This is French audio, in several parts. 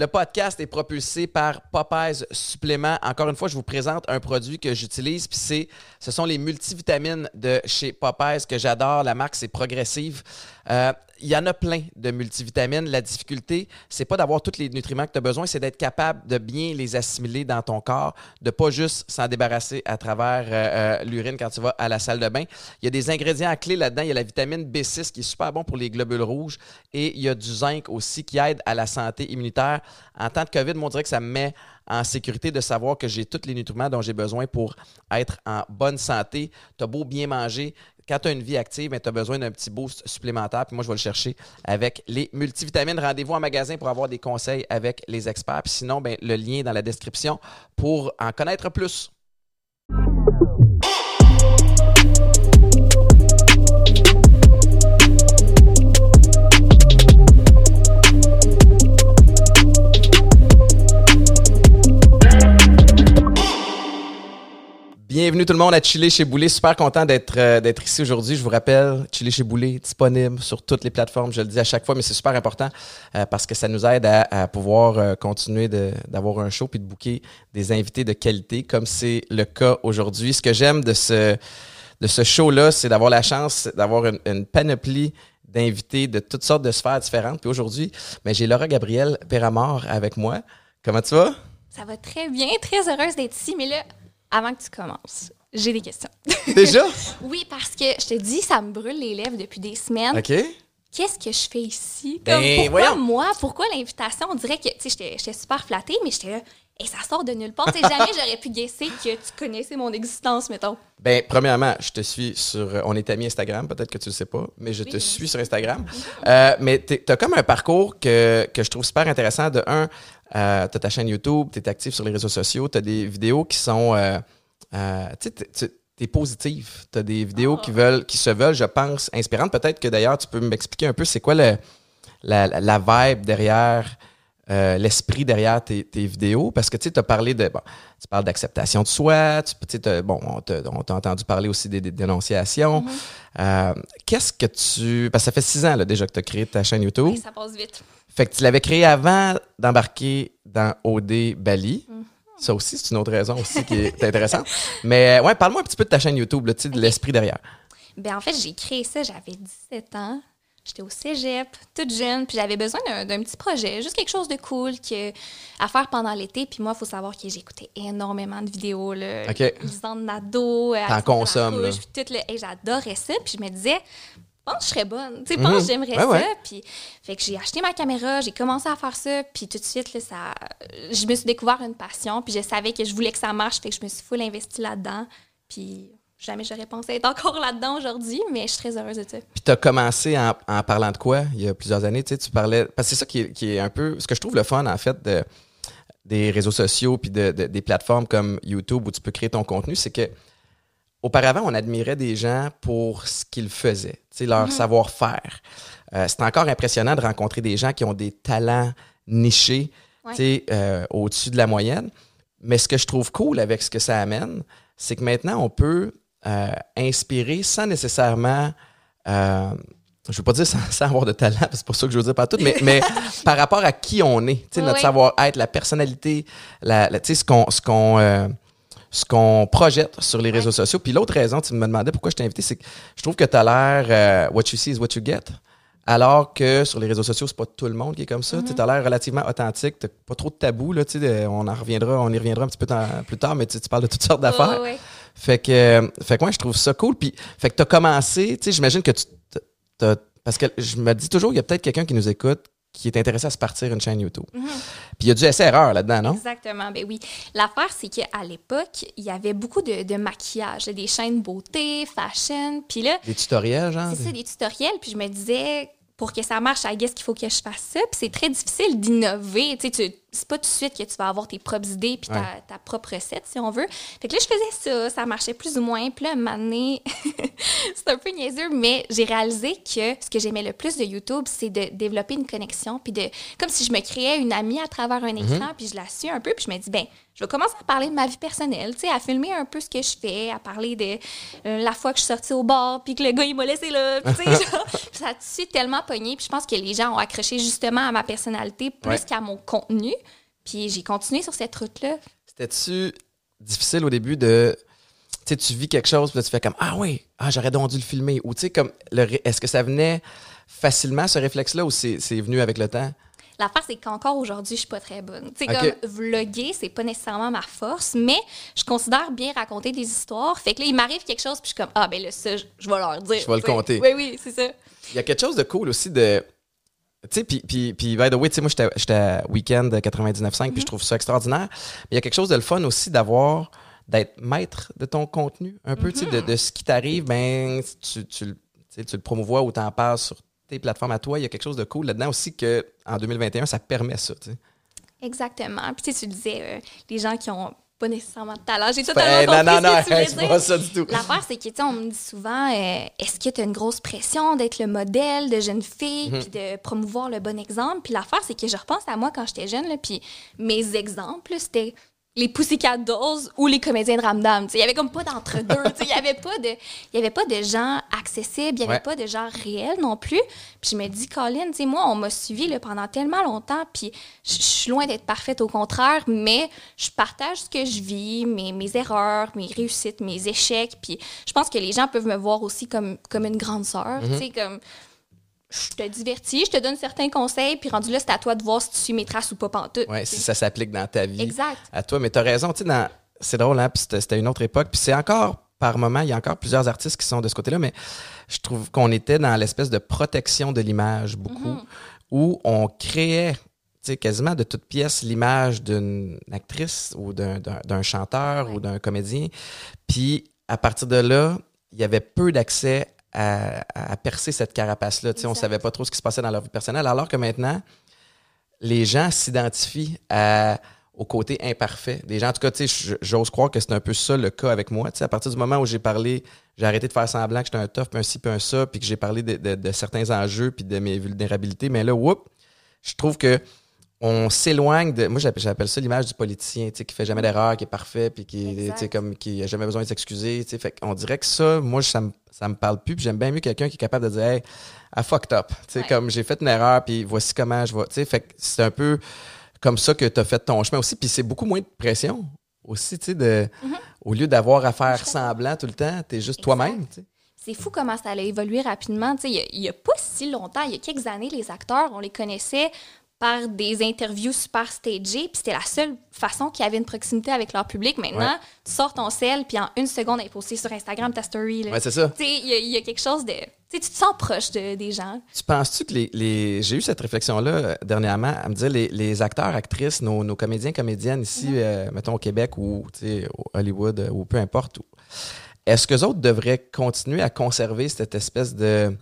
Le podcast est propulsé par Popeyes Supplément. Encore une fois, je vous présente un produit que j'utilise, puis c'est, ce sont les multivitamines de chez Popeyes que j'adore. La marque, c'est Progressive. Euh, il y en a plein de multivitamines. La difficulté, c'est pas d'avoir tous les nutriments que tu as besoin, c'est d'être capable de bien les assimiler dans ton corps, de pas juste s'en débarrasser à travers euh, euh, l'urine quand tu vas à la salle de bain. Il y a des ingrédients à clé là-dedans. Il y a la vitamine B6 qui est super bon pour les globules rouges et il y a du zinc aussi qui aide à la santé immunitaire. En temps de COVID, on dirait que ça me met en sécurité de savoir que j'ai tous les nutriments dont j'ai besoin pour être en bonne santé. Tu as beau bien manger, quand tu as une vie active, tu as besoin d'un petit boost supplémentaire. Puis moi, je vais le chercher avec les multivitamines. Rendez-vous en magasin pour avoir des conseils avec les experts. Puis sinon, ben, le lien dans la description pour en connaître plus. Bienvenue tout le monde à Chiller chez Boulet. Super content d'être euh, d'être ici aujourd'hui. Je vous rappelle, Chiller chez Boulet disponible sur toutes les plateformes. Je le dis à chaque fois, mais c'est super important euh, parce que ça nous aide à, pouvoir euh, continuer d'avoir un show puis de booker des invités de qualité, comme c'est le cas aujourd'hui. Ce que j'aime de ce de ce show-là, c'est d'avoir la chance d'avoir une, panoplie d'invités de toutes sortes de sphères différentes. Puis aujourd'hui, ben, j'ai Laura Gabriel Péramor avec moi. Comment tu vas? Ça va très bien, très heureuse d'être ici, mais là, avant que tu commences, j'ai des questions. Déjà? oui, parce que je te dis, ça me brûle les lèvres depuis des semaines. OK. Qu'est-ce que je fais ici? Ben, pourquoi moi? Pourquoi l'invitation? On dirait que, tu sais, j'étais super flattée, mais j'étais là, et ça sort de nulle part. Tu sais, jamais j'aurais pu guesser que tu connaissais mon existence, mettons. Ben, premièrement, je te suis sur. On est amis Instagram, peut-être que tu le sais pas, mais je te suis sur Instagram. Euh, mais tu as comme un parcours que, que, je trouve super intéressant. De un, euh, tu as ta chaîne YouTube, tu es actif sur les réseaux sociaux, tu as des vidéos qui sont. Euh, euh, tu sais, tu es positive. Tu as des vidéos qui, ah. veulent, qui se veulent, je pense, inspirantes. Peut-être que d'ailleurs, tu peux m'expliquer un peu c'est quoi le, la, la, vibe derrière. l'esprit derrière tes, tes, vidéos? Parce que tu as parlé de bon, tu parles d'acceptation de soi tu, bon on t'a entendu parler aussi des, dénonciations mm-hmm. qu'est-ce que tu parce que ça fait six ans là, déjà que tu as créé ta chaîne YouTube oui, ça passe vite fait que tu l'avais créé avant d'embarquer dans OD Bali. Mhm. Ça aussi, c'est une autre raison aussi qui est intéressante. Mais ouais, parle-moi un petit peu de ta chaîne YouTube, là, de l'esprit derrière. Ben en fait, j'ai créé ça, j'avais 17 ans. J'étais au cégep, toute jeune, puis j'avais besoin d'un petit projet, juste quelque chose de cool que, à faire pendant l'été. Puis moi, il faut savoir que j'écoutais énormément de vidéos, là, okay. de Nado. T'en consommes, là. J'adorais ça, puis je me disais, pense que je serais bonne. Tu sais, pense que mhm. j'aimerais ça. Puis, fait que j'ai acheté ma caméra, j'ai commencé à faire ça, puis tout de suite, là, ça, je me suis découvert une passion, puis je savais que je voulais que ça marche, fait que je me suis full investi là-dedans. Puis jamais j'aurais pensé être encore là-dedans aujourd'hui, mais je suis très heureuse de ça. Puis tu as commencé en, parlant de quoi il y a plusieurs années? Tu, sais, tu parlais. Parce que c'est ça qui est, qui est, un peu. Ce que je trouve le fun, en fait, de, des réseaux sociaux puis de, des plateformes comme YouTube où tu peux créer ton contenu, c'est que auparavant, on admirait des gens pour ce qu'ils faisaient, leur mhm. savoir-faire. Euh, c'est encore impressionnant de rencontrer des gens qui ont des talents nichés euh, au-dessus de la moyenne. Mais ce que je trouve cool avec ce que ça amène, c'est que maintenant, on peut euh, inspirer sans nécessairement je ne veux pas dire sans, avoir de talent, c'est pour ça que je veux dire pas tout, mais, mais par rapport à qui on est, notre savoir-être, la personnalité, la, ce qu'on ce qu'on ce qu'on projette sur les réseaux sociaux. Puis l'autre raison, tu me demandais pourquoi je t'ai invité, c'est que je trouve que tu as l'air euh, what you see is what you get. Alors que sur les réseaux sociaux, c'est pas tout le monde qui est comme ça. Tu as l'air relativement authentique, tu pas trop de tabous. Là, on en reviendra, on y reviendra un petit peu plus tard, mais tu parles de toutes sortes d'affaires. Fait que, fait que moi, je trouve ça cool. Puis, fait que tu as commencé, j'imagine que tu. Parce que je me dis toujours, il y a peut-être quelqu'un qui nous écoute qui est intéressé à se partir une chaîne YouTube. Mhm. Puis il y a du essai-erreur là-dedans, non? Exactement, ben oui. L'affaire, c'est qu'à l'époque, il y avait beaucoup de, maquillage, des chaînes beauté, fashion, puis là... Des tutoriels, genre? C'est ça, des tutoriels, puis je me disais, pour que ça marche, I guess qu'il faut que je fasse ça, puis c'est très difficile d'innover, tu sais, c'est pas tout de suite que tu vas avoir tes propres idées puis ta, ta, propre recette, si on veut. Fait que là, je faisais ça, ça marchait plus ou moins. Puis là, un moment donné, c'est un peu niaiseux, mais j'ai réalisé que ce que j'aimais le plus de YouTube, c'est de développer une connexion, puis de, comme si je me créais une amie à travers un écran, mhm. puis je la suis un peu, puis je me dis, ben, je vais commencer à parler de ma vie personnelle, tu sais, à filmer un peu ce que je fais, à parler de euh, la fois que je suis sortie au bar, puis que le gars, il m'a laissé là, tu sais, ça a tellement pogné, puis je pense que les gens ont accroché justement à ma personnalité plus qu'à mon contenu, puis j'ai continué sur cette route-là. C'était-tu difficile au début de tu tu vis quelque chose, puis tu fais comme Ah oui, ah, j'aurais donc dû le filmer. Ou tu sais, comme, est-ce que ça venait facilement, ce réflexe-là, ou c'est venu avec le temps? L'affaire, c'est qu'encore aujourd'hui, je suis pas très bonne. Tu sais, comme vlogger, c'est pas nécessairement ma force, mais je considère bien raconter des histoires. Fait que là, il m'arrive quelque chose, puis je suis comme, ah, ben là, ça, je, vais leur dire. Je vais le compter. Oui, oui, c'est ça. Il y a quelque chose de cool aussi de. Tu sais, puis, puis, puis, by the way, tu sais, moi, j'étais à Weekend 99.5, puis je mhm. trouve ça extraordinaire. Mais il y a quelque chose de le fun aussi d'avoir, d'être maître de ton contenu, un peu, tu sais, de, mhm. de, ce qui t'arrive, ben, tu, tu, tu, le promouvois ou t'en parles sur tes plateformes à toi, il y a quelque chose de cool là-dedans aussi que en 2021, ça permet ça. Tu sais. Exactement. Puis tu, disais, euh, les gens qui ont pas nécessairement de talent. J'ai totalement compris non, non, non, c'est pas ça du tout. L'affaire, c'est que, on me dit souvent, euh, est-ce que tu as une grosse pression d'être le modèle de jeune fille, mhm. puis de promouvoir le bon exemple? Puis l'affaire, c'est que je repense à moi quand j'étais jeune, là, puis mes exemples, c'était les Pussycat Dolls ou les comédiens de Ramdam. Il y avait comme pas d'entre-deux. Il y avait pas de il y avait pas de gens accessibles, il y avait pas de gens réels non plus. Puis je me dis Colin, moi on m'a suivi là, pendant tellement longtemps puis je suis loin d'être parfaite au contraire, mais je partage ce que je vis, mes, mes erreurs, mes réussites, mes échecs, puis je pense que les gens peuvent me voir aussi comme comme une grande sœur, tu sais mm-hmm. comme je te divertis, je te donne certains conseils, puis rendu là, c'est à toi de voir si tu suis mes traces ou pas pantoute. Oui, si ça s'applique dans ta vie. Exact. À toi, mais tu as raison, tu sais, c'est drôle, hein, puis c'était une autre époque, puis c'est encore, par moment, il y a encore plusieurs artistes qui sont de ce côté-là, mais je trouve qu'on était dans l'espèce de protection de l'image, beaucoup, mhm. où on créait quasiment de toute pièce l'image d'une actrice ou d'un chanteur ou d'un comédien. Puis à partir de là, il y avait peu d'accès à, percer cette carapace-là. On ne savait pas trop ce qui se passait dans leur vie personnelle, alors que maintenant, les gens s'identifient au côté imparfait des gens. En tout cas, j'ose croire que c'est un peu ça le cas avec moi. à partir du moment où j'ai parlé, j'ai arrêté de faire semblant que j'étais un tough, un ci, un ça, puis que j'ai parlé de, certains enjeux, puis de mes vulnérabilités, mais là, whoop, je trouve que on s'éloigne de. Moi, j'appelle ça l'image du politicien, tu sais, qui fait jamais d'erreur, qui est parfait, puis qui, tu comme, qui a jamais besoin de s'excuser. Tu sais, fait on dirait que ça, moi, ça me, ça me parle plus. Puis j'aime bien mieux quelqu'un qui est capable de dire, hey, I fucked up. Tu sais, comme j'ai fait une erreur, puis voici comment je vais. Tu sais, fait c'est un peu comme ça que tu as fait ton chemin aussi. Puis c'est beaucoup moins de pression aussi, tu sais, de, mm-hmm. au lieu d'avoir à faire semblant tout le temps, tu es juste toi-même, tu sais. C'est fou comment ça allait évoluer rapidement. Tu sais, il n'y a, pas si longtemps, il y a quelques années, les acteurs, on les connaissait par des interviews super stagées, puis c'était la seule façon qu'il y avait une proximité avec leur public. Maintenant, tu sors ton sel, puis en une seconde, elle est postée sur Instagram ta story. Ouais, c'est ça. Il y, a quelque chose de... tu te sens proche de, des gens. Tu penses-tu que les... J'ai eu cette réflexion-là euh, dernièrement, à me dire, les, les acteurs, actrices, nos, nos, comédiens, comédiennes ici, euh, mettons au Québec ou au Hollywood, euh, ou peu importe, est-ce que autres devraient continuer à conserver cette espèce de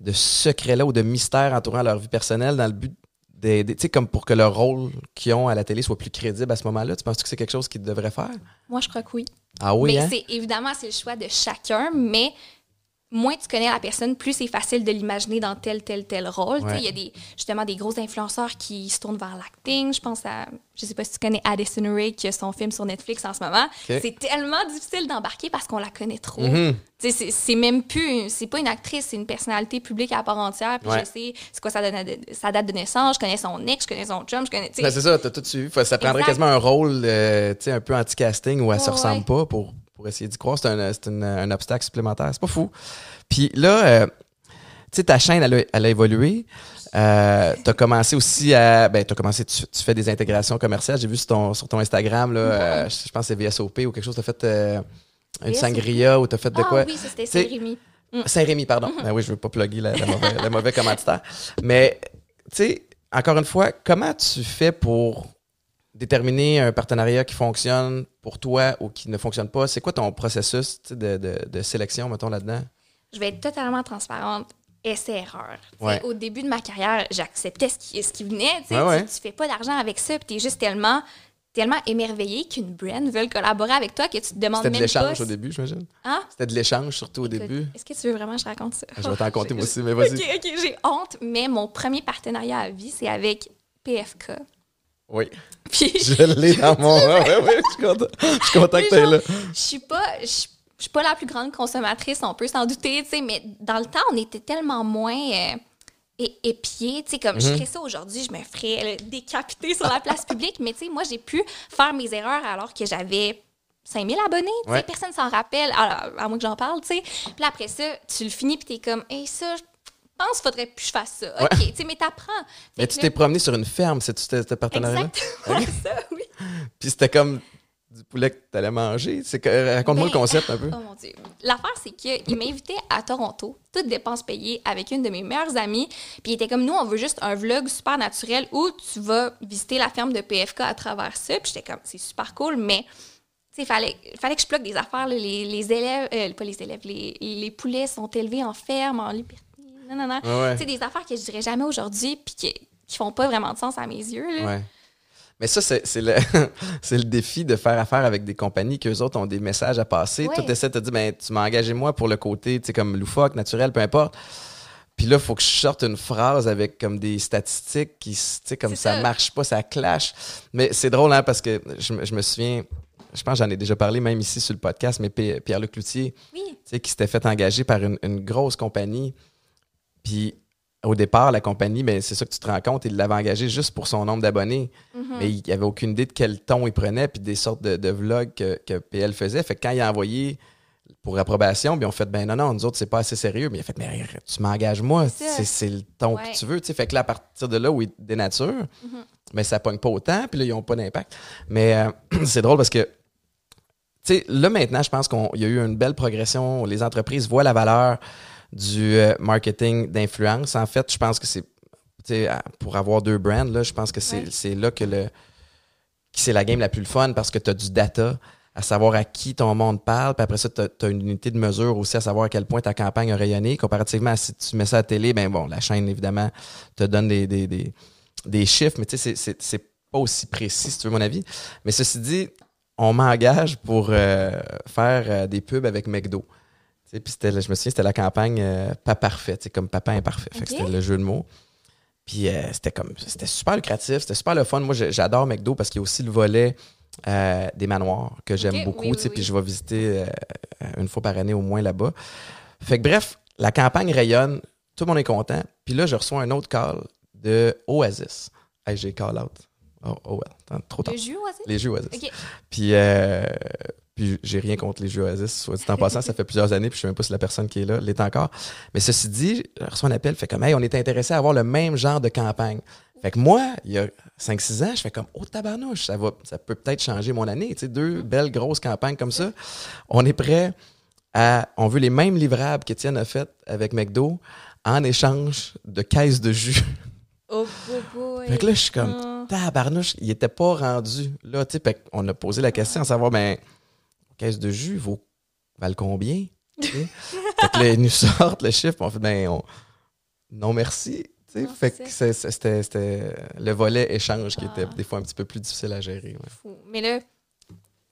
de secret-là ou de mystère entourant leur vie personnelle dans le but des, sais, comme pour que leur rôle qu'ils ont à la télé soit plus crédible à ce moment-là? Tu penses que c'est quelque chose qu'ils devraient faire? Moi, je crois que oui. Ah oui? Mais hein? c'est évidemment, c'est le choix de chacun, mais moins tu connais la personne, plus c'est facile de l'imaginer dans tel, tel, tel rôle. Il y a des, justement des gros influenceurs qui se tournent vers l'acting. Je pense à, je sais pas si tu connais Addison Rae, qui a son film sur Netflix en ce moment. C'est tellement difficile d'embarquer parce qu'on la connaît trop. Mm-hmm. C'est même plus, c'est pas une actrice, c'est une personnalité publique à part entière. Puis je sais c'est quoi sa, sa, date de naissance, je connais son ex, je connais son chum, je connais. Ben, c'est ça, t'as tout suivi. Ça prendrait quasiment un rôle euh, un peu anti-casting où elle se ressemble pas pour pour essayer d'y croire. C'est un, un, obstacle supplémentaire. C'est pas fou. Puis là, euh, tu sais, ta chaîne, elle a, elle a évolué. Euh, tu as commencé aussi à. Ben, tu commencé, tu, fais des intégrations commerciales. J'ai vu sur ton, sur ton Instagram, là, euh, je pense que c'est VSOP ou quelque chose. Tu as fait euh, une sangria ou tu as fait de ah, quoi? Oui, c'était Saint-Rémy. Mm. Saint-Rémy, pardon. Mm-hmm. Ben oui, je veux pas plugger le, mauvais, le mauvais commanditaire. Mais, tu sais, encore une fois, comment tu fais pour déterminer un partenariat qui fonctionne pour toi ou qui ne fonctionne pas? C'est quoi ton processus de, de, de sélection, mettons, là-dedans? Je vais être totalement transparente. essai-erreur. Ouais. Au début de ma carrière, j'acceptais ce qui, ce qui venait. tu sais. Ouais, ouais. Tu, tu fais pas d'argent avec ça, puis tu es juste tellement, tellement émerveillé qu'une brand veuille collaborer avec toi que tu te demandes C'était de même pas. l'échange au début, j'imagine. Hein? C'était de l'échange surtout au début. Est-ce que tu veux vraiment que je raconte ça? Je vais t'en compter moi aussi, mais vas-y. Ok, ok, j'ai honte, mais mon premier partenariat à vie, c'est avec PFK. Oui. Puis Je l'ai dans mon. Ouais, ouais, je suis content. Je suis content que là. je suis pas je je suis pas la plus grande consommatrice, on peut s'en douter, tu sais, mais dans le temps, on était tellement moins euh, épiés, tu sais, comme Mhm. je ferais ça aujourd'hui, je me ferais euh, décapiter sur la place publique, mais tu sais, moi, j'ai pu faire mes erreurs alors que j'avais 5000 abonnés, tu sais, Ouais. personne s'en rappelle, à, à moins que j'en parle, tu sais. Puis après ça, tu le finis, puis t'es comme, hey, ça, je pense qu'il faudrait plus que je fasse ça. OK, tu sais, mais t'apprends. Mais tu t'es promené sur une ferme, c'est-tu ce partenariat-là? Exactement ça, oui. Puis c'était comme du poulet que t'allais manger. C'est que- Raconte-moi le Ben, concept un peu. Oh mon Dieu. L'affaire, c'est qu'il m'invitait à Toronto, toutes dépenses payées, avec une de mes meilleures amies. Puis il était comme, nous, on veut juste un vlog super naturel où tu vas visiter la ferme de PFK à travers ça. Puis j'étais comme, c'est super cool, mais il fallait, fallait que je bloque des affaires. là. Les, les élèves, euh, pas les élèves, les, les poulets sont élevés en ferme, en liberté. Non, non, non. Ouais. Tu sais, des affaires que je dirais jamais aujourd'hui, puis qui, qui font pas vraiment de sens à mes yeux. là. Ouais. Mais ça, c'est le, le défi de faire affaire avec des compagnies qu'eux autres ont des messages à passer. Ouais. Toi, tu essaies de te dire, ben, tu m'as engagé moi pour le côté, tu sais, comme loufoque, naturel, peu importe. Puis là, il faut que je sorte une phrase avec comme des statistiques qui, tu sais, comme ça, ça. marche pas, ça clash. Mais c'est drôle, hein, parce que je, me- je me souviens, je pense que j'en ai déjà parlé même ici sur le podcast, mais Pierre-Luc Cloutier, Oui. tu sais, qui s'était fait engager par une, une grosse compagnie. Puis au départ, la compagnie, ben, c'est ça que tu te rends compte, il l'avait engagé juste pour son nombre d'abonnés. Mhm. Mais il avait aucune idée de quel ton il prenait, puis des sortes de, de vlogs que, que PL faisait. Fait que quand il a envoyé pour approbation, puis on fait ben non, non, nous autres, c'est pas assez sérieux. Mais il a fait, mais tu m'engages moi, C'est le ton Ouais. que tu veux. tu sais. Fait que là, à partir de là où il dénature, mais ça pogne pas autant, puis là, ils ont pas d'impact. Mais euh, c'est drôle parce que tu sais, là maintenant, je pense qu'il y a eu une belle progression. Les entreprises voient la valeur du euh, marketing d'influence. En fait, je pense que c'est, pour avoir deux brands, là, je pense que c'est Ouais. là que le, que c'est la game la plus fun parce que tu as du data à savoir à qui ton monde parle, puis après ça, tu as, une unité de mesure aussi à savoir à quel point ta campagne a rayonné, comparativement à si tu mets ça à la télé, ben bon, la chaîne, évidemment, te donne des, des, des, des chiffres, mais tu sais, c'est pas aussi précis, si tu veux mon avis. Mais ceci dit, on m'engage pour euh, faire euh, des pubs avec McDo. Puis c'était, je me souviens, c'était la campagne euh, Pas parfait, comme papa imparfait. C'était le jeu de mots. Puis euh, c'était comme c'était super lucratif, c'était super le fun. Moi, j'adore McDo parce qu'il y a aussi le volet euh, des manoirs que j'aime beaucoup. oui, Puis oui. je vais visiter une fois par année au moins là-bas. Fait que bref, la campagne rayonne, tout le monde est content. Puis là, je reçois un autre call de Oasis. Hey, j'ai call out. Oh, oh well, trop tard. Le jus, aussi? Les jeux Oasis. Puis, euh, puis j'ai rien contre les jeux Oasis. Soit dit en passant, ça fait plusieurs années, puis je sais même pas si la personne qui est là l'est encore. Mais ceci dit, je reçois un appel, fait comme, hey, on est intéressé à avoir le même genre de campagne. Fait que moi, il y a 5-6 ans, je fais comme, oh tabarnouche, ça, va, ça peut peut-être changer mon année. Tu sais, deux belles grosses campagnes comme ça. On est prêt à. On veut les mêmes livrables qu'Étienne a fait avec McDo en échange de caisses de jus. Oh, boy. Fait que là, je suis comme, Ah. tabarnouche, il était pas rendu. Là, tu sais, fait qu'on a posé la question à savoir, ben, caisse de jus vaut, valent combien? Fait que là, ils nous sortent le chiffre, on fait, ben, on- non merci. Non, fait que c'était le volet échange qui était Ah. des fois un petit peu plus difficile à gérer. ouais. Fou. Mais là,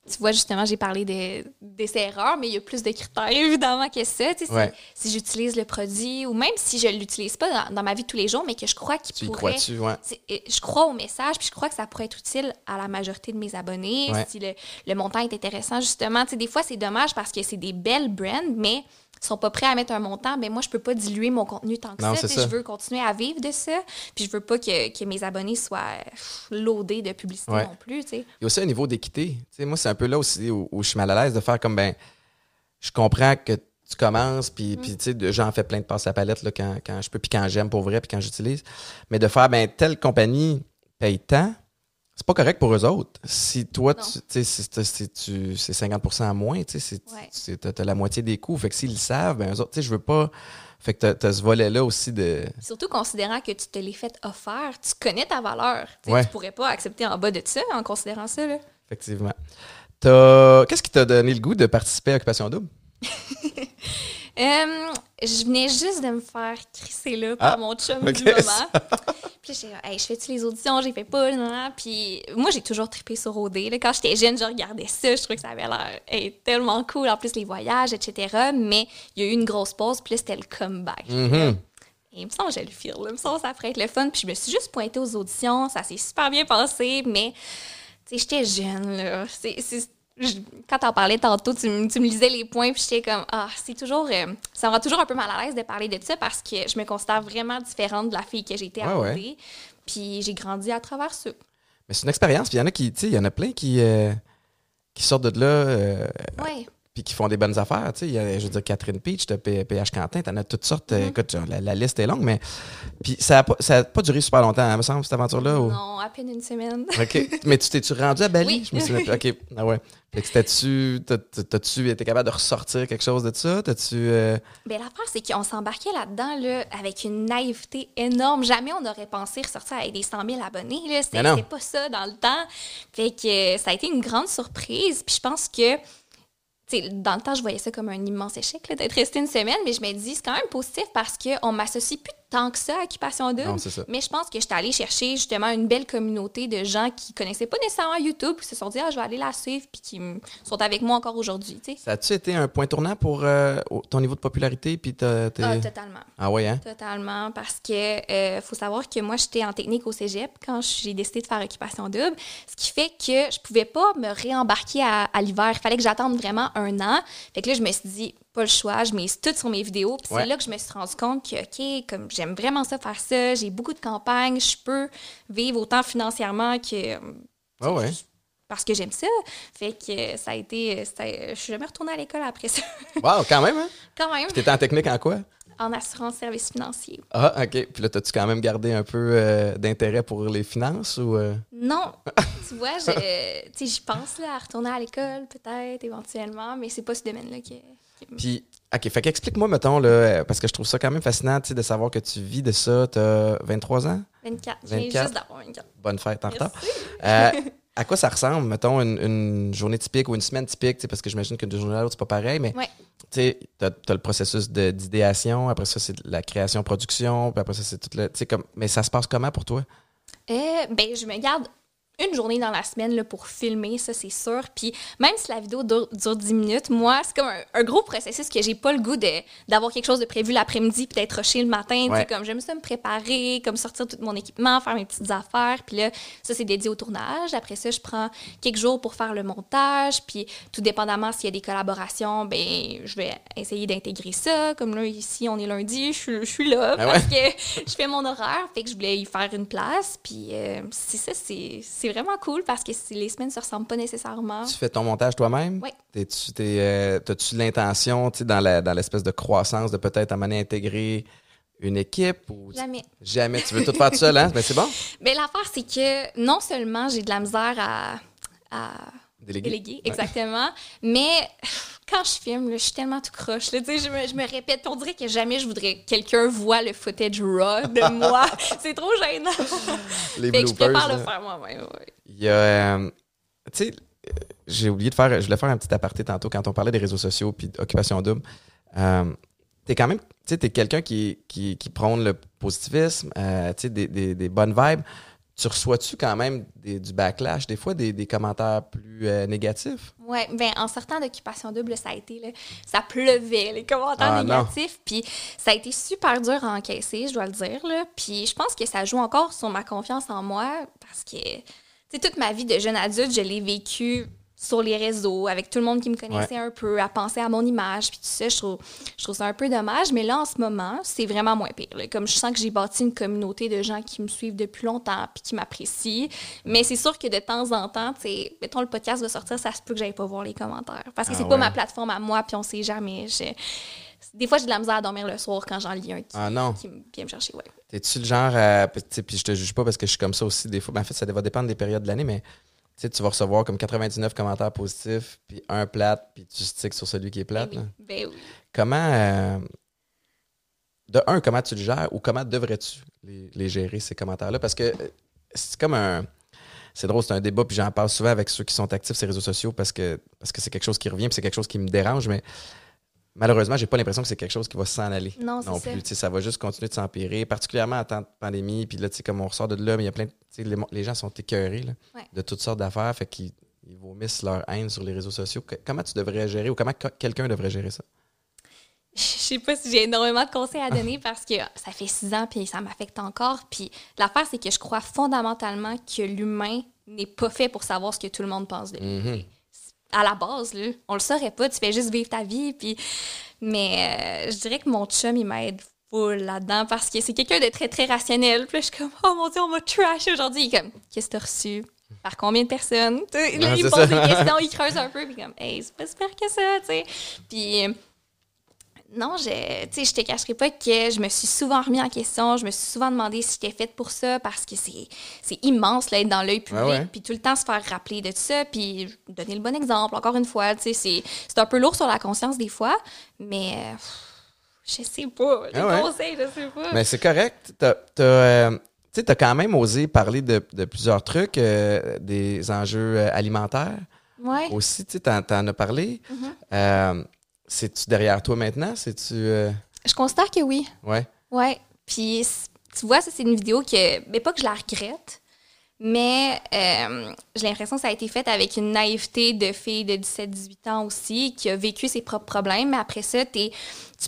tu vois, justement, j'ai parlé de, d'essais erreurs, mais il y a plus de critères, évidemment, que ça. Tu sais, si- Ouais. Si, j'utilise le produit, ou même si je ne l'utilise pas dans, dans ma vie de tous les jours, mais que je crois qu'il Tu pourrait... crois-tu? Ouais. Je crois au message, puis je crois que ça pourrait être utile à la majorité de mes abonnés. Ouais. Si le, le montant est intéressant, justement. Tu sais, des fois, c'est dommage parce que c'est des belles brands, mais sont pas prêts à mettre un montant. Ben moi, je peux pas diluer mon contenu tant que Non, ça. Je veux continuer à vivre de ça, puis je veux pas que, que mes abonnés soient loadés de publicité Ouais. non plus. Tu sais. Il y a aussi un niveau d'équité. Tu sais, moi, c'est un peu là aussi où, où je suis mal à l'aise de faire comme, ben, je comprends que tu commences, puis, Mm. puis tu sais, j'en fais plein de passes à palette là, quand, quand je peux, puis quand j'aime pour vrai, puis quand j'utilise. Mais de faire, ben, telle compagnie paye tant, c'est pas correct pour eux autres. Si toi, tu si tu- c'est 50 à moins, tu sais, c'est- Ouais. c'est- t'as la moitié des coûts. Fait que s'ils le savent, ben, eux autres, tu sais, je veux pas. Fait que t'as- t'as ce volet-là aussi de. Surtout considérant que tu te l'es fait offert, tu connais ta valeur. Ouais. Tu pourrais pas accepter en bas de ça en considérant ça. Là. Effectivement. Qu'est-ce qui t'a donné le goût de participer à Occupation Double? Euh, je venais juste de me faire crisser là par ah, mon chum du moment. puis j'ai hey, je fais-tu les auditions? J'ai fait pas, non, Puis moi, j'ai toujours trippé sur OD. Quand j'étais jeune, je regardais ça. Je trouvais que ça avait l'air tellement cool. En plus, les voyages, etc. Mais il y a eu une grosse pause. Puis là, c'était le comeback. Mm-hmm. Et il me semble que j'ai le feel. Il me semble que ça ferait être le fun. Puis je me suis juste pointée aux auditions. Ça s'est super bien passé. Mais, tu sais, j'étais jeune, là. C'est quand t'en parlais tantôt, tu, me lisais les points, puis j'étais comme, ah, c'est toujours. Euh, ça me rend toujours un peu mal à l'aise de parler de ça parce que je me considère vraiment différente de la fille que j'étais à côté. Puis j'ai grandi à travers ça. Mais c'est une expérience, puis il y en a qui, tu sais, il y en a plein qui, euh, qui sortent de là. Euh, ouais puis qui font des bonnes affaires. Tu sais, je veux dire, Catherine Peach, de PH Quentin, t'en as toutes sortes. Mm-hmm. Écoute, la, liste est longue, mais. Puis ça n'a pas, pas, duré super longtemps, hein, me semble, cette aventure-là? Non, à peine une semaine. OK. Mais tu t'es-tu rendu à Bali? Oui. Je me souviens OK. Ah ouais. Fait que tu t'as-tu été capable de ressortir quelque chose de ça? T'as-tu. Euh... Ben, l'affaire, c'est qu'on s'embarquait là-dedans, là, avec une naïveté énorme. Jamais on aurait pensé ressortir avec des 100 000 abonnés, là. C'était pas ça dans le temps. Fait que ça a été une grande surprise. Puis je pense que dans le temps, je voyais ça comme un immense échec d'être resté une semaine, mais je me dis, c'est quand même positif parce qu'on m'associe plus tant que ça Occupation Double. Mais je pense que j'étais allée chercher justement une belle communauté de gens qui connaissaient pas nécessairement YouTube, qui se sont dit, ah, je vais aller la suivre, puis qui sont avec moi encore aujourd'hui. Ça a-tu été un point tournant pour euh, ton niveau de popularité? Puis ah, totalement. Ah oui, hein? Totalement, parce que euh, faut savoir que moi, j'étais en technique au cégep quand j'ai décidé de faire Occupation Double, ce qui fait que je pouvais pas me réembarquer à, à l'hiver. Il fallait que j'attende vraiment un an. Fait que là, je me suis dit, pas le choix, je mise tout sur mes vidéos. Puis c'est là que je me suis rendu compte que, OK, comme j'aime vraiment ça faire ça, j'ai beaucoup de campagnes, je peux vivre autant financièrement que. Ah ouais. Parce que j'aime ça. Fait que ça a été. je suis jamais retournée à l'école après ça. wow, quand même, hein? Quand même. Tu étais en technique en quoi? En assurance service financier. Ah, OK. Puis là, as-tu quand même gardé un peu euh, d'intérêt pour les finances ou. Euh? Non. tu vois, j'y pense là, à retourner à l'école, peut-être, éventuellement, mais c'est pas ce domaine-là qui. Puis, OK, fait qu'explique-moi, mettons, là, parce que je trouve ça quand même fascinant de savoir que tu vis de ça. Tu as 23 ans? 24. 24. juste d'avoir 24. Bonne fête en retard. Euh, à quoi ça ressemble, mettons, une, journée typique ou une semaine typique? Parce que j'imagine que d'une journée à l'autre, c'est pas pareil, mais tu as, as, le processus d'idéation, après ça, c'est la création-production, puis après ça, c'est tout le. Comme, mais ça se passe comment pour toi? Euh, ben, je me garde une journée dans la semaine là, pour filmer, ça c'est sûr. Puis même si la vidéo dure, 10 minutes, moi, c'est comme un, gros processus que j'ai pas le goût d'avoir quelque chose de prévu l'après-midi puis d'être rushé le matin. Ouais. Comme j'aime ça me préparer, comme sortir tout mon équipement, faire mes petites affaires. Puis là, ça c'est dédié au tournage. Après ça, je prends quelques jours pour faire le montage. Puis tout dépendamment s'il y a des collaborations, ben je vais essayer d'intégrer ça. Comme là, ici, on est lundi, je, suis là ah parce que je fais mon horaire. Fait que je voulais y faire une place. Puis euh, c'est ça, c'est c'est vraiment cool parce que les semaines ne se ressemblent pas nécessairement. Tu fais ton montage toi-même? Oui. Euh, l'intention, dans l'espèce de croissance, de peut-être amener à intégrer une équipe? Ou jamais. Jamais. Tu veux tout faire tout seul, hein? Mais c'est bon? Mais l'affaire, c'est que non seulement j'ai de la misère à, à déléguer, exactement, mais quand je filme, je suis tellement tout croche. je, me, je me répète, on dirait que jamais je voudrais que quelqu'un voit le footage raw de moi. c'est trop gênant. Les fait que je prépare le faire moi-même. Il y a. Euh, tu sais, j'ai oublié de faire. Je voulais faire un petit aparté tantôt quand on parlait des réseaux sociaux puis d'occupation double. Euh, t'es quand même. Tu sais, t'es quelqu'un qui, qui, qui prône le positivisme, euh, tu sais, des, des, des bonnes vibes tu reçois-tu quand même du backlash, des fois des, commentaires plus euh, négatifs? Oui, bien, en sortant d'occupation double, ça a été, là, ça pleuvait, les commentaires ah, négatifs. Puis ça a été super dur à encaisser, je dois le dire. Là. Puis je pense que ça joue encore sur ma confiance en moi parce que, tu toute ma vie de jeune adulte, je l'ai vécu sur les réseaux, avec tout le monde qui me connaissait un peu, à penser à mon image, puis tout ça, je trouve, je trouve ça un peu dommage. Mais là, en ce moment, c'est vraiment moins pire. Comme je sens que j'ai bâti une communauté de gens qui me suivent depuis longtemps, puis qui m'apprécient. Mais c'est sûr que de temps en temps, tu sais, mettons, le podcast va sortir, ça se peut que j'aille pas voir les commentaires. Parce que ah c'est pas ma plateforme à moi, puis on sait jamais. Des fois, j'ai de la misère à dormir le soir quand j'en lis un qui, ah non. qui vient me chercher. Ouais. T'es-tu le genre, à, puis je te juge pas parce que je suis comme ça aussi des fois. Ben, en fait, ça va dépendre des périodes de l'année, mais sais, tu vas recevoir comme 99 commentaires positifs, puis un plat, puis tu sticks sur celui qui est plat. Ben, ben oui. Comment. Euh, de un, comment tu le gères ou comment devrais-tu les, gérer, ces commentaires-là? Parce que euh, c'est comme un. C'est drôle, c'est un débat, puis j'en parle souvent avec ceux qui sont actifs sur les réseaux sociaux parce que parce que c'est quelque chose qui revient, puis c'est quelque chose qui me dérange, mais malheureusement, j'ai pas l'impression que c'est quelque chose qui va s'en aller. Non, non plus. Ça. ça va juste continuer de s'empirer, particulièrement en temps de pandémie. Puis là, comme on ressort de là, mais il y a plein de, les, les, gens sont écœurés de toutes sortes d'affaires, fait qu'ils vomissent leur haine sur les réseaux sociaux. Comment tu devrais gérer ou comment quelqu'un devrait gérer ça? Je sais pas si j'ai énormément de conseils à donner parce que ça fait six ans puis ça m'affecte encore. Puis l'affaire, c'est que je crois fondamentalement que l'humain n'est pas fait pour savoir ce que tout le monde pense de lui. Mm-hmm à la base, là, on le saurait pas, tu fais juste vivre ta vie. Puis... Mais euh, je dirais que mon chum, il m'aide full là-dedans parce que c'est quelqu'un de très, très rationnel. Puis je suis comme, oh mon Dieu, on m'a trash aujourd'hui. Il est comme, qu'est-ce que t'as reçu? Par combien de personnes? il me pose des questions, il creuse un peu, puis comme, hey, c'est pas super que ça, tu sais. Puis non, je, je te cacherai pas que je me suis souvent remis en question. Je me suis souvent demandé si j'étais faite pour ça parce que c'est immense là, être dans l'œil public. Puis tout le temps se faire rappeler de ça. Puis donner le bon exemple. Encore une fois, c'est un peu lourd sur la conscience des fois. Mais je sais pas. Les ah conseils, je sais pas. Mais c'est correct. T'as euh, tu as quand même osé parler de, plusieurs trucs, euh, des enjeux euh, alimentaires. Oui. Aussi, tu en, en, as parlé. Mm-hmm. C'est-tu derrière toi maintenant? C'est-tu. Euh? Je constate que oui. Ouais. Ouais. Puis, tu vois, ça, c'est une vidéo que. Mais pas que je la regrette, mais euh, j'ai l'impression que ça a été fait avec une naïveté de fille de 17-18 ans aussi, qui a vécu ses propres problèmes. Mais après ça, tu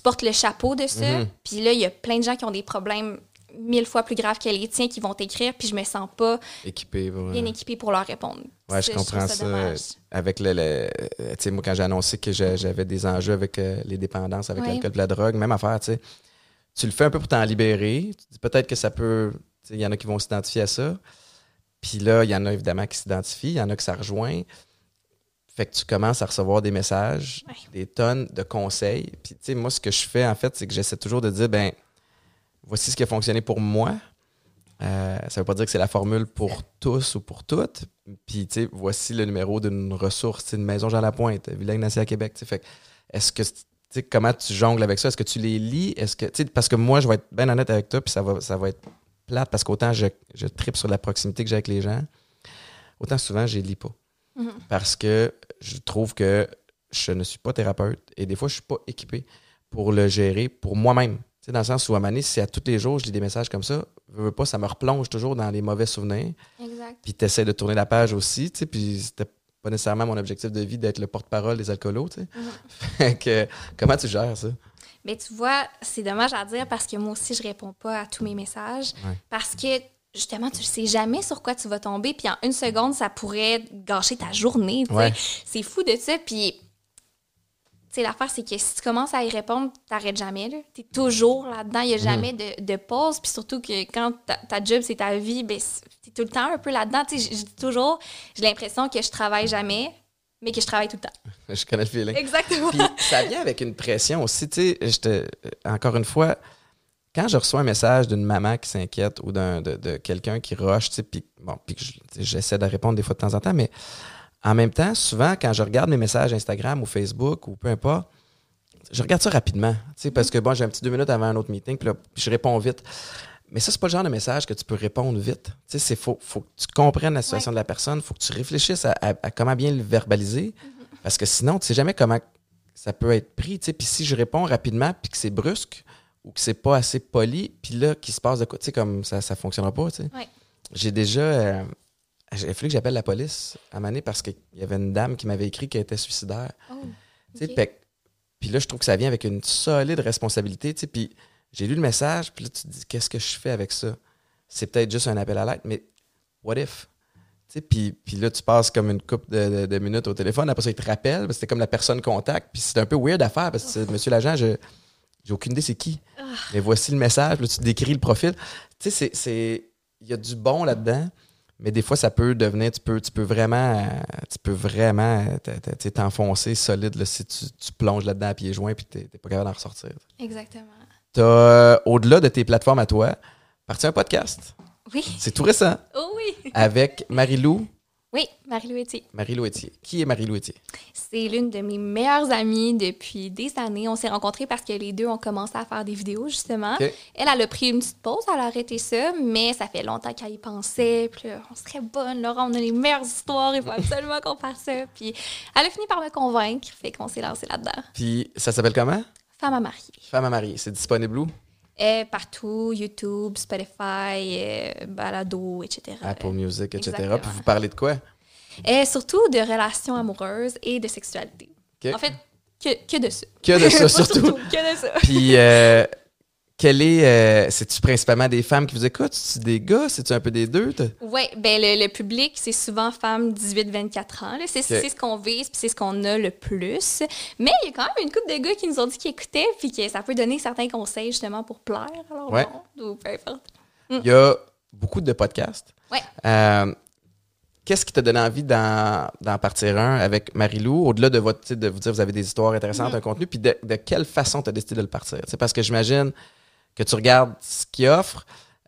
portes le chapeau de ça. Mm-hmm. Puis là, il y a plein de gens qui ont des problèmes mille fois plus graves que les tiens qui vont t'écrire, puis je me sens pas bien équipé pour leur répondre. Ouais, je comprends ça. avec le, tu sais, moi, quand j'ai annoncé que j'avais des enjeux avec euh, les dépendances, avec l'alcool et la drogue, même affaire, tu sais, tu le fais un peu pour t'en libérer. Tu dis peut-être que ça peut. Il y en a qui vont s'identifier à ça. Puis là, il y en a évidemment qui s'identifient, il y en a que ça rejoint. Fait que tu commences à recevoir des messages, des tonnes de conseils. Puis, tu sais, moi, ce que je fais, en fait, c'est que j'essaie toujours de dire, ben voici ce qui a fonctionné pour moi. Euh, ça ne veut pas dire que c'est la formule pour tous ou pour toutes. Puis, tu sais, voici le numéro d'une ressource, une maison Jean Lapointe, Village Nassé à Québec. Fait est-ce que, tu sais, comment tu jongles avec ça? Est-ce que tu les lis? Est-ce que, tu sais, parce que moi, je vais être bien honnête avec toi, puis ça va, ça va être plate parce qu'autant je, je tripe sur la proximité que j'ai avec les gens, autant souvent, je les lis pas. Mm-hmm. Parce que je trouve que je ne suis pas thérapeute et des fois, je suis pas équipé pour le gérer pour moi-même sais, dans le sens où, à un si à tous les jours, je lis des messages comme ça, veux, pas, ça me replonge toujours dans les mauvais souvenirs. Exact. Puis tu essaies de tourner la page aussi, tu sais, puis c'était pas nécessairement mon objectif de vie d'être le porte-parole des alcoolos, tu sais. Mm-hmm. que, comment tu gères ça? Mais tu vois, c'est dommage à dire parce que moi aussi, je réponds pas à tous mes messages. Parce que justement, tu sais jamais sur quoi tu vas tomber, puis en une seconde, ça pourrait gâcher ta journée. C'est fou de ça. Puis sais, l'affaire, c'est que si tu commences à y répondre, t'arrêtes jamais. Tu es toujours là-dedans. Il n'y a jamais de, de, pause. Puis surtout que quand ta, job, c'est ta vie, ben, tu es tout le temps un peu là-dedans. Je dis toujours, j'ai l'impression que je travaille jamais, mais que je travaille tout le temps. je connais le feeling. Exactement. Puis ça vient avec une pression aussi. Tu sais, encore une fois, quand je reçois un message d'une maman qui s'inquiète ou d'un, de, de quelqu'un qui rush, puis bon, puis j'essaie de répondre des fois de temps en temps, mais en même temps, souvent, quand je regarde mes messages Instagram ou Facebook ou peu importe, je regarde ça rapidement. Parce que bon, j'ai un petit deux minutes avant un autre meeting, puis, je réponds vite. Mais ça, c'est pas le genre de message que tu peux répondre vite. Tu sais, faut, faut que tu comprennes la situation de la personne, il faut que tu réfléchisses à, comment bien le verbaliser. Mm-hmm. Parce que sinon, tu sais jamais comment ça peut être pris. Tu sais. Puis si je réponds rapidement, puis que c'est brusque, ou que c'est pas assez poli, puis là, qu'il se passe de quoi, tu sais, comme ça, ça fonctionnera pas, tu sais. J'ai déjà, euh, il a fallu que j'appelle la police à Mané parce qu'il y avait une dame qui m'avait écrit qu'elle était suicidaire. Oh, puis là, je trouve que ça vient avec une solide responsabilité. Puis j'ai lu le message, puis là, tu te dis, qu'est-ce que je fais avec ça? C'est peut-être juste un appel à l'aide, mais what if? Puis, puis là, tu passes comme une coupe de, minutes au téléphone. Après ça, il te rappelle, c'était comme la personne contact. Puis c'est un peu weird à faire parce que, monsieur l'agent, je j'ai aucune idée c'est qui. Ah. Mais voici le message, là, tu décris le profil. Tu sais, c'est. Il y a du bon là-dedans. Mais des fois, ça peut devenir, tu peux, tu peux vraiment, tu peux vraiment t'enfoncer solide si tu, plonges là-dedans à pieds joints et tu n'es pas capable d'en ressortir. Exactement. Euh, au-delà de tes plateformes à toi, parti un podcast. Oui. C'est tout récent. Oh oui. avec Marie-Lou Oui, Marie-Lou Etier. Marie-Lou Etier. Qui est Marie-Lou Etier? C'est l'une de mes meilleures amies depuis des années. On s'est rencontrés parce que les deux ont commencé à faire des vidéos, justement. Elle, elle a pris une petite pause, elle a arrêté ça, mais ça fait longtemps qu'elle y pensait. Puis là, on serait bonne, Laurent, on a les meilleures histoires, il faut absolument qu'on fasse ça. Puis elle a fini par me convaincre, fait qu'on s'est lancé là-dedans. Puis ça s'appelle comment? Femme à marier. Femme à marier. C'est disponible où? Euh, partout, YouTube, Spotify, euh, Balado, etc. Apple Music, etc. Puis vous parlez de quoi? Euh, surtout de relations amoureuses et de sexualité. En fait, que, que, de ça. Que de ça, surtout. Que de ça. Puis quel est. Euh, c'est-tu principalement des femmes qui vous écoutent? C'est des gars? C'est-tu un peu des deux? Oui, ben le, public, c'est souvent femmes 18-24 ans. C'est ce qu'on vise, puis c'est ce qu'on a le plus. Mais il y a quand même une couple de gars qui nous ont dit qu'ils écoutaient, puis que ça peut donner certains conseils justement pour plaire alors ouais. ou peu importe. Il y a beaucoup de podcasts. Oui. Euh, qu'est-ce qui t'a donné envie d'en partir un avec Marie-Lou, au-delà de votre de vous dire vous avez des histoires intéressantes, mm-hmm. un contenu, puis de, de quelle façon tu as décidé de le partir? C'est parce que j'imagine que tu regardes ce qu'ils offrent.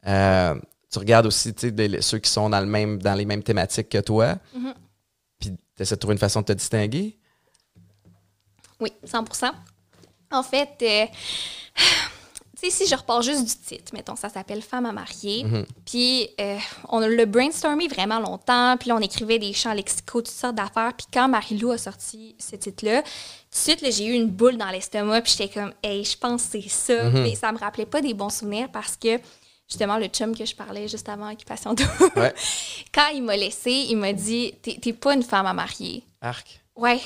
Euh, tu regardes aussi ceux qui sont dans, le même, dans les mêmes thématiques que toi. Mm-hmm. Puis tu essaies de trouver une façon de te distinguer? Oui, 100% En fait, euh, si je repars juste du titre, mettons, ça s'appelle Femme à marier. Mhm. Puis euh, on le brainstormé vraiment longtemps. Puis là, on écrivait des chants lexicaux, toutes sortes d'affaires. Puis quand Marie-Lou a sorti ce titre-là, tout de suite, j'ai eu une boule dans l'estomac. Puis j'étais comme, hey, je pense que c'est ça. Mhm. Mais ça me rappelait pas des bons souvenirs parce que justement, le chum que je parlais juste avant Occupation Double, quand il m'a laissé, il m'a dit T'es pas une femme à marier. Arc. Ouais.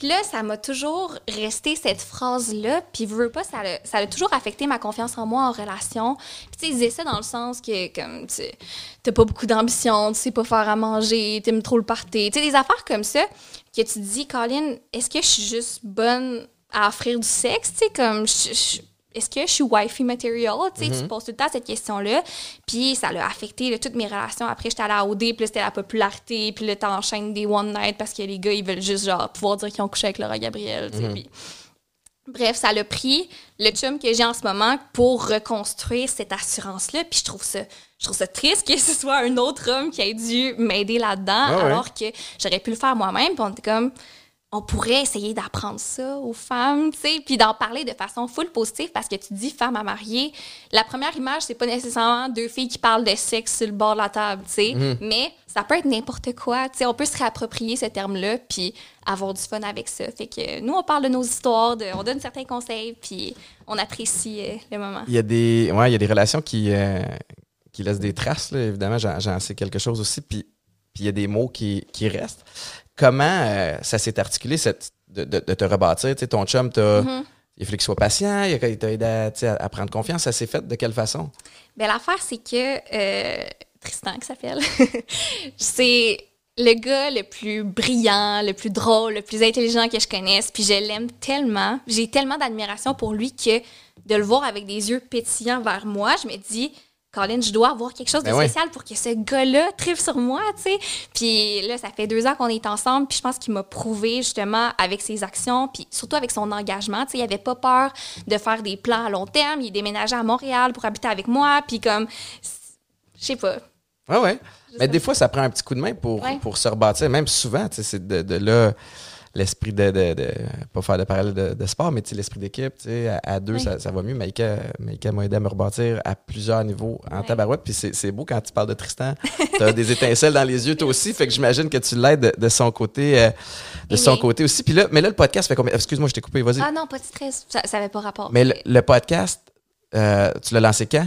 Puis là, ça m'a toujours resté cette phrase-là. Puis, veux pas, ça a, ça a toujours affecté ma confiance en moi en relation. Puis, tu sais, il disait ça dans le sens que, comme, tu t'as pas beaucoup d'ambition, tu sais pas faire à manger, t'aimes trop le party. Tu sais, des affaires comme ça que tu te dis, Colin, est-ce que je suis juste bonne à offrir du sexe? Tu sais, comme, est-ce que je suis wifi material? Tu sais, tu mhm. poses tout le temps cette question-là. Puis ça a affecté toutes mes relations. Après, j'étais à la OD, puis c'était la popularité, puis là, t'enchaînes des one night parce que les gars, ils veulent juste, genre, pouvoir dire qu'ils ont couché avec Laura Gabriel, tu mhm. Bref, ça l'a pris le chum que j'ai en ce moment pour reconstruire cette assurance-là. Puis je trouve ça, je trouve ça triste que ce soit un autre homme qui ait dû m'aider là-dedans, alors que j'aurais pu le faire moi-même. Puis on était comme, on pourrait essayer d'apprendre ça aux femmes, tu sais, puis d'en parler de façon full positive parce que tu dis femme à marier. La première image, c'est pas nécessairement deux filles qui parlent de sexe sur le bord de la table, tu sais, mhm. mais ça peut être n'importe quoi, tu sais, on peut se réapproprier ce terme-là puis avoir du fun avec ça. Fait que nous, on parle de nos histoires, on donne certains conseils puis on apprécie euh, le moment. Il y a des, ouais, il y a des relations qui, euh, qui laissent des traces, là, évidemment, j'en sais quelque chose aussi, puis il y a des mots qui, qui restent comment euh, ça s'est articulé cette, de, te rebâtir? ton chum, mm-hmm. il fallait qu'il soit patient, il t'a aidé à, prendre confiance. Ça s'est fait de quelle façon? Bien, l'affaire, c'est que euh, Tristan, qui s'appelle, c'est le gars le plus brillant, le plus drôle, le plus intelligent que je connaisse. Puis je l'aime tellement. J'ai tellement d'admiration pour lui que de le voir avec des yeux pétillants vers moi, je me dis Colin, je dois avoir quelque chose de ben spécial pour que ce gars-là tripe sur moi, tu sais. Puis là, ça fait deux ans qu'on est ensemble, puis je pense qu'il m'a prouvé justement avec ses actions, puis surtout avec son engagement, tu sais, il avait pas peur de faire des plans à long terme. Il déménageait à Montréal pour habiter avec moi, puis comme, je sais pas. Ouais, ouais. Mais des fois, ça prend un petit coup de main pour, pour se rebâtir, même souvent, tu sais, c'est de, de là l'esprit de, de, de, pas faire de parallèle de, de sport, mais l'esprit d'équipe, à, à deux, ça, ça, va mieux. Maïka, Maïka m'a aidé à me rebâtir à plusieurs niveaux en tabarouette. Puis c'est beau quand tu parles de Tristan. Tu as des étincelles dans les yeux, toi aussi. Fait que j'imagine que tu l'aides de, son côté euh, de son côté aussi. Puis là, mais là, le podcast fait combien? Excuse-moi, je t'ai coupé, vas-y. Ah non, pas de stress. Ça n'avait pas rapport. Mais le, podcast, euh, tu l'as lancé quand?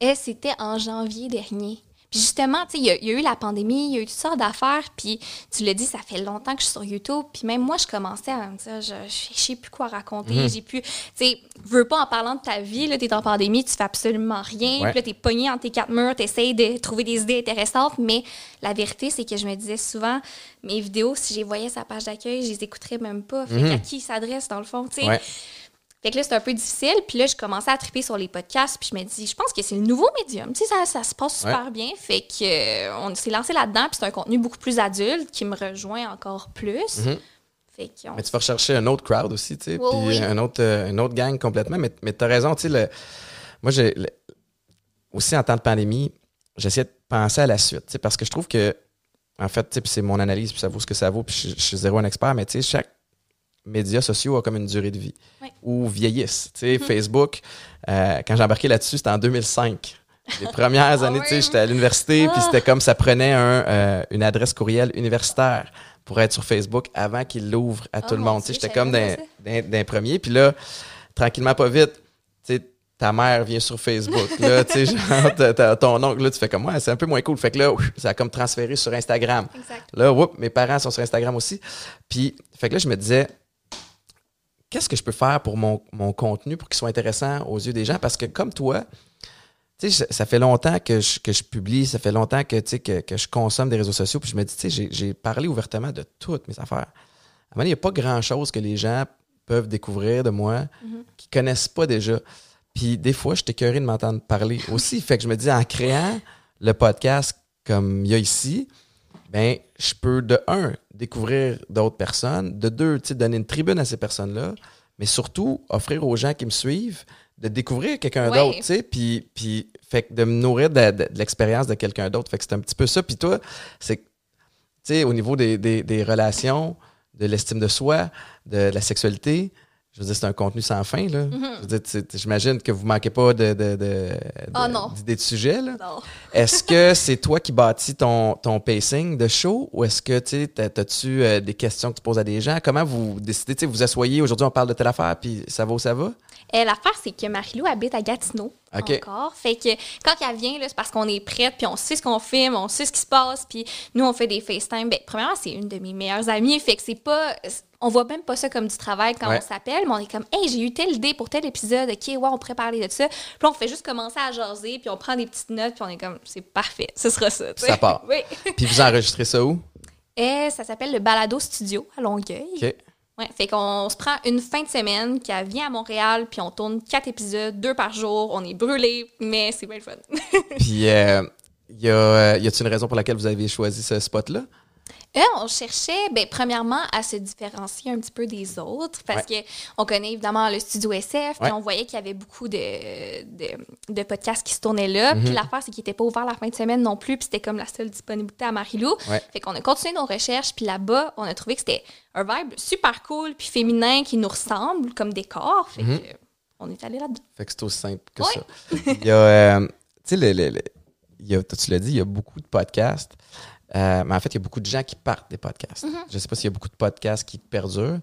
Eh, c'était en janvier dernier justement, tu sais, il y, a eu la pandémie, il y a eu toutes sortes d'affaires, puis tu l'as dit, ça fait longtemps que je suis sur YouTube, puis même moi, je commençais à me dire, je, je sais plus quoi raconter, mhm. j'ai plus, tu sais, veux pas en parlant de ta vie, là, t'es en pandémie, tu fais absolument rien, puis là, t'es pogné entre tes quatre murs, t'essayes de trouver des idées intéressantes, mais la vérité, c'est que je me disais souvent, mes vidéos, si j'ai voyais sa page d'accueil, je les écouterais même pas, fait mhm. à qui s'adresse, dans le fond, tu sais. Fait que là, c'est un peu difficile. Puis là, je commençais à triper sur les podcasts. Puis je me dis, je pense que c'est le nouveau médium. Tu sais, ça, ça se passe super bien. Fait que euh, on s'est lancé là-dedans. Puis c'est un contenu beaucoup plus adulte qui me rejoint encore plus. Mhm. fait Mais tu vas rechercher un autre crowd aussi, tu sais. puis un autre, euh, une autre gang complètement. Mais, mais tu as raison, tu sais. Moi, j'ai. Aussi, en temps de pandémie, j'essayais de penser à la suite, tu sais, parce que je trouve que en fait, c'est mon analyse, puis ça vaut ce que ça vaut, puis je, suis zéro un expert, mais tu sais, chaque média social a comme une durée de vie ou vieillissent. Tu sais, mm-hmm. Facebook, euh, quand j'ai embarqué là-dessus, c'était en 2005. Les premières ah années, tu sais, j'étais à l'université, puis ah. c'était comme ça prenait un, euh, une adresse courriel universitaire pour être sur Facebook avant qu'il l'ouvre à tout le monde. Tu sais, j'étais comme d'un premier, puis là, tranquillement, pas vite, tu sais, ta mère vient sur Facebook. Là, tu sais, genre, ton oncle, là, tu fais comme, ouais, c'est un peu moins cool. Fait que là, ça a comme transféré sur Instagram. Exact. Là, whoop, mes parents sont sur Instagram aussi. Puis, fait que là, je me disais, qu'est-ce que je peux faire pour mon, contenu pour qu'il soit intéressant aux yeux des gens? Parce que comme toi, tu sais, ça fait longtemps que je, que je publie, ça fait longtemps que, tu sais, que, que je consomme des réseaux sociaux, puis je me dis, tu sais, j'ai parlé ouvertement de toutes mes affaires. À un moment il n'y a pas grand-chose que les gens peuvent découvrir de moi mm-hmm. qui ne connaissent pas déjà. Puis des fois, je écœuré de m'entendre parler aussi. Fait que je me dis, en créant le podcast comme il y a ici, ben, je peux de un, découvrir d'autres personnes, de deux, donner une tribune à ces personnes-là, mais surtout offrir aux gens qui me suivent de découvrir quelqu'un d'autre, tu sais, puis, puis fait de me nourrir de, l'expérience de quelqu'un d'autre. Fait que c'est un petit peu ça. Puis toi, c'est, tu sais, au niveau des, des relations, de l'estime de soi, de la sexualité, je veux dire, c'est un contenu sans fin. Là. Mm-hmm. j'imagine que vous manquez pas de, de, de, oh, d'idées de sujet. est-ce que c'est toi qui bâtis ton, ton pacing de show ou est-ce que tu as-tu euh, des questions que tu poses à des gens? Comment vous décidez, vous asseyez, aujourd'hui on parle de telle affaire, puis ça va où ça va? Euh, l'affaire, c'est que Marilou habite à Gatineau encore. Fait que quand elle vient, c'est parce qu'on est prête, puis on sait ce qu'on filme, on sait ce qui se passe, puis nous, on fait des FaceTime. Ben, premièrement, c'est une de mes meilleures amies, fait que c'est pas on voit même pas ça comme du travail quand on s'appelle, mais on est comme, hey, j'ai eu telle idée pour tel épisode, ok, ouais, on pourrait parler de ça. Puis on fait juste commencer à jaser, puis on prend des petites notes, puis on est comme, c'est parfait, ce sera ça. Ça part. oui. puis vous enregistrez ça où? Et eh, ça s'appelle le Balado Studio à Longueuil. OK. Ouais, fait qu'on se prend une fin de semaine qui vient à Montréal, puis on tourne quatre épisodes, deux par jour. On est brûlés, mais c'est bien le fun. puis, euh, y a-t-il une raison pour laquelle vous avez choisi ce spot-là? Euh, on cherchait, ben, premièrement, à se différencier un petit peu des autres parce que on connaît évidemment le studio SF, puis on voyait qu'il y avait beaucoup de, de, podcasts qui se tournaient là. Puis mhm. l'affaire, c'est qu'il n'était pas ouvert la fin de semaine non plus, puis c'était comme la seule disponibilité à Marilou. Fait qu'on a continué nos recherches, puis là-bas, on a trouvé que c'était un vibe super cool, puis féminin qui nous ressemble comme décor. Fait mhm. que on est allé là-dedans. Fait que c'est aussi simple que ça. il y a, euh, tu sais, tu l'as dit, il y a beaucoup de podcasts. Euh, mais en fait, il y a beaucoup de gens qui partent des podcasts. Mm-hmm. Je ne sais pas s'il y a beaucoup de podcasts qui perdurent,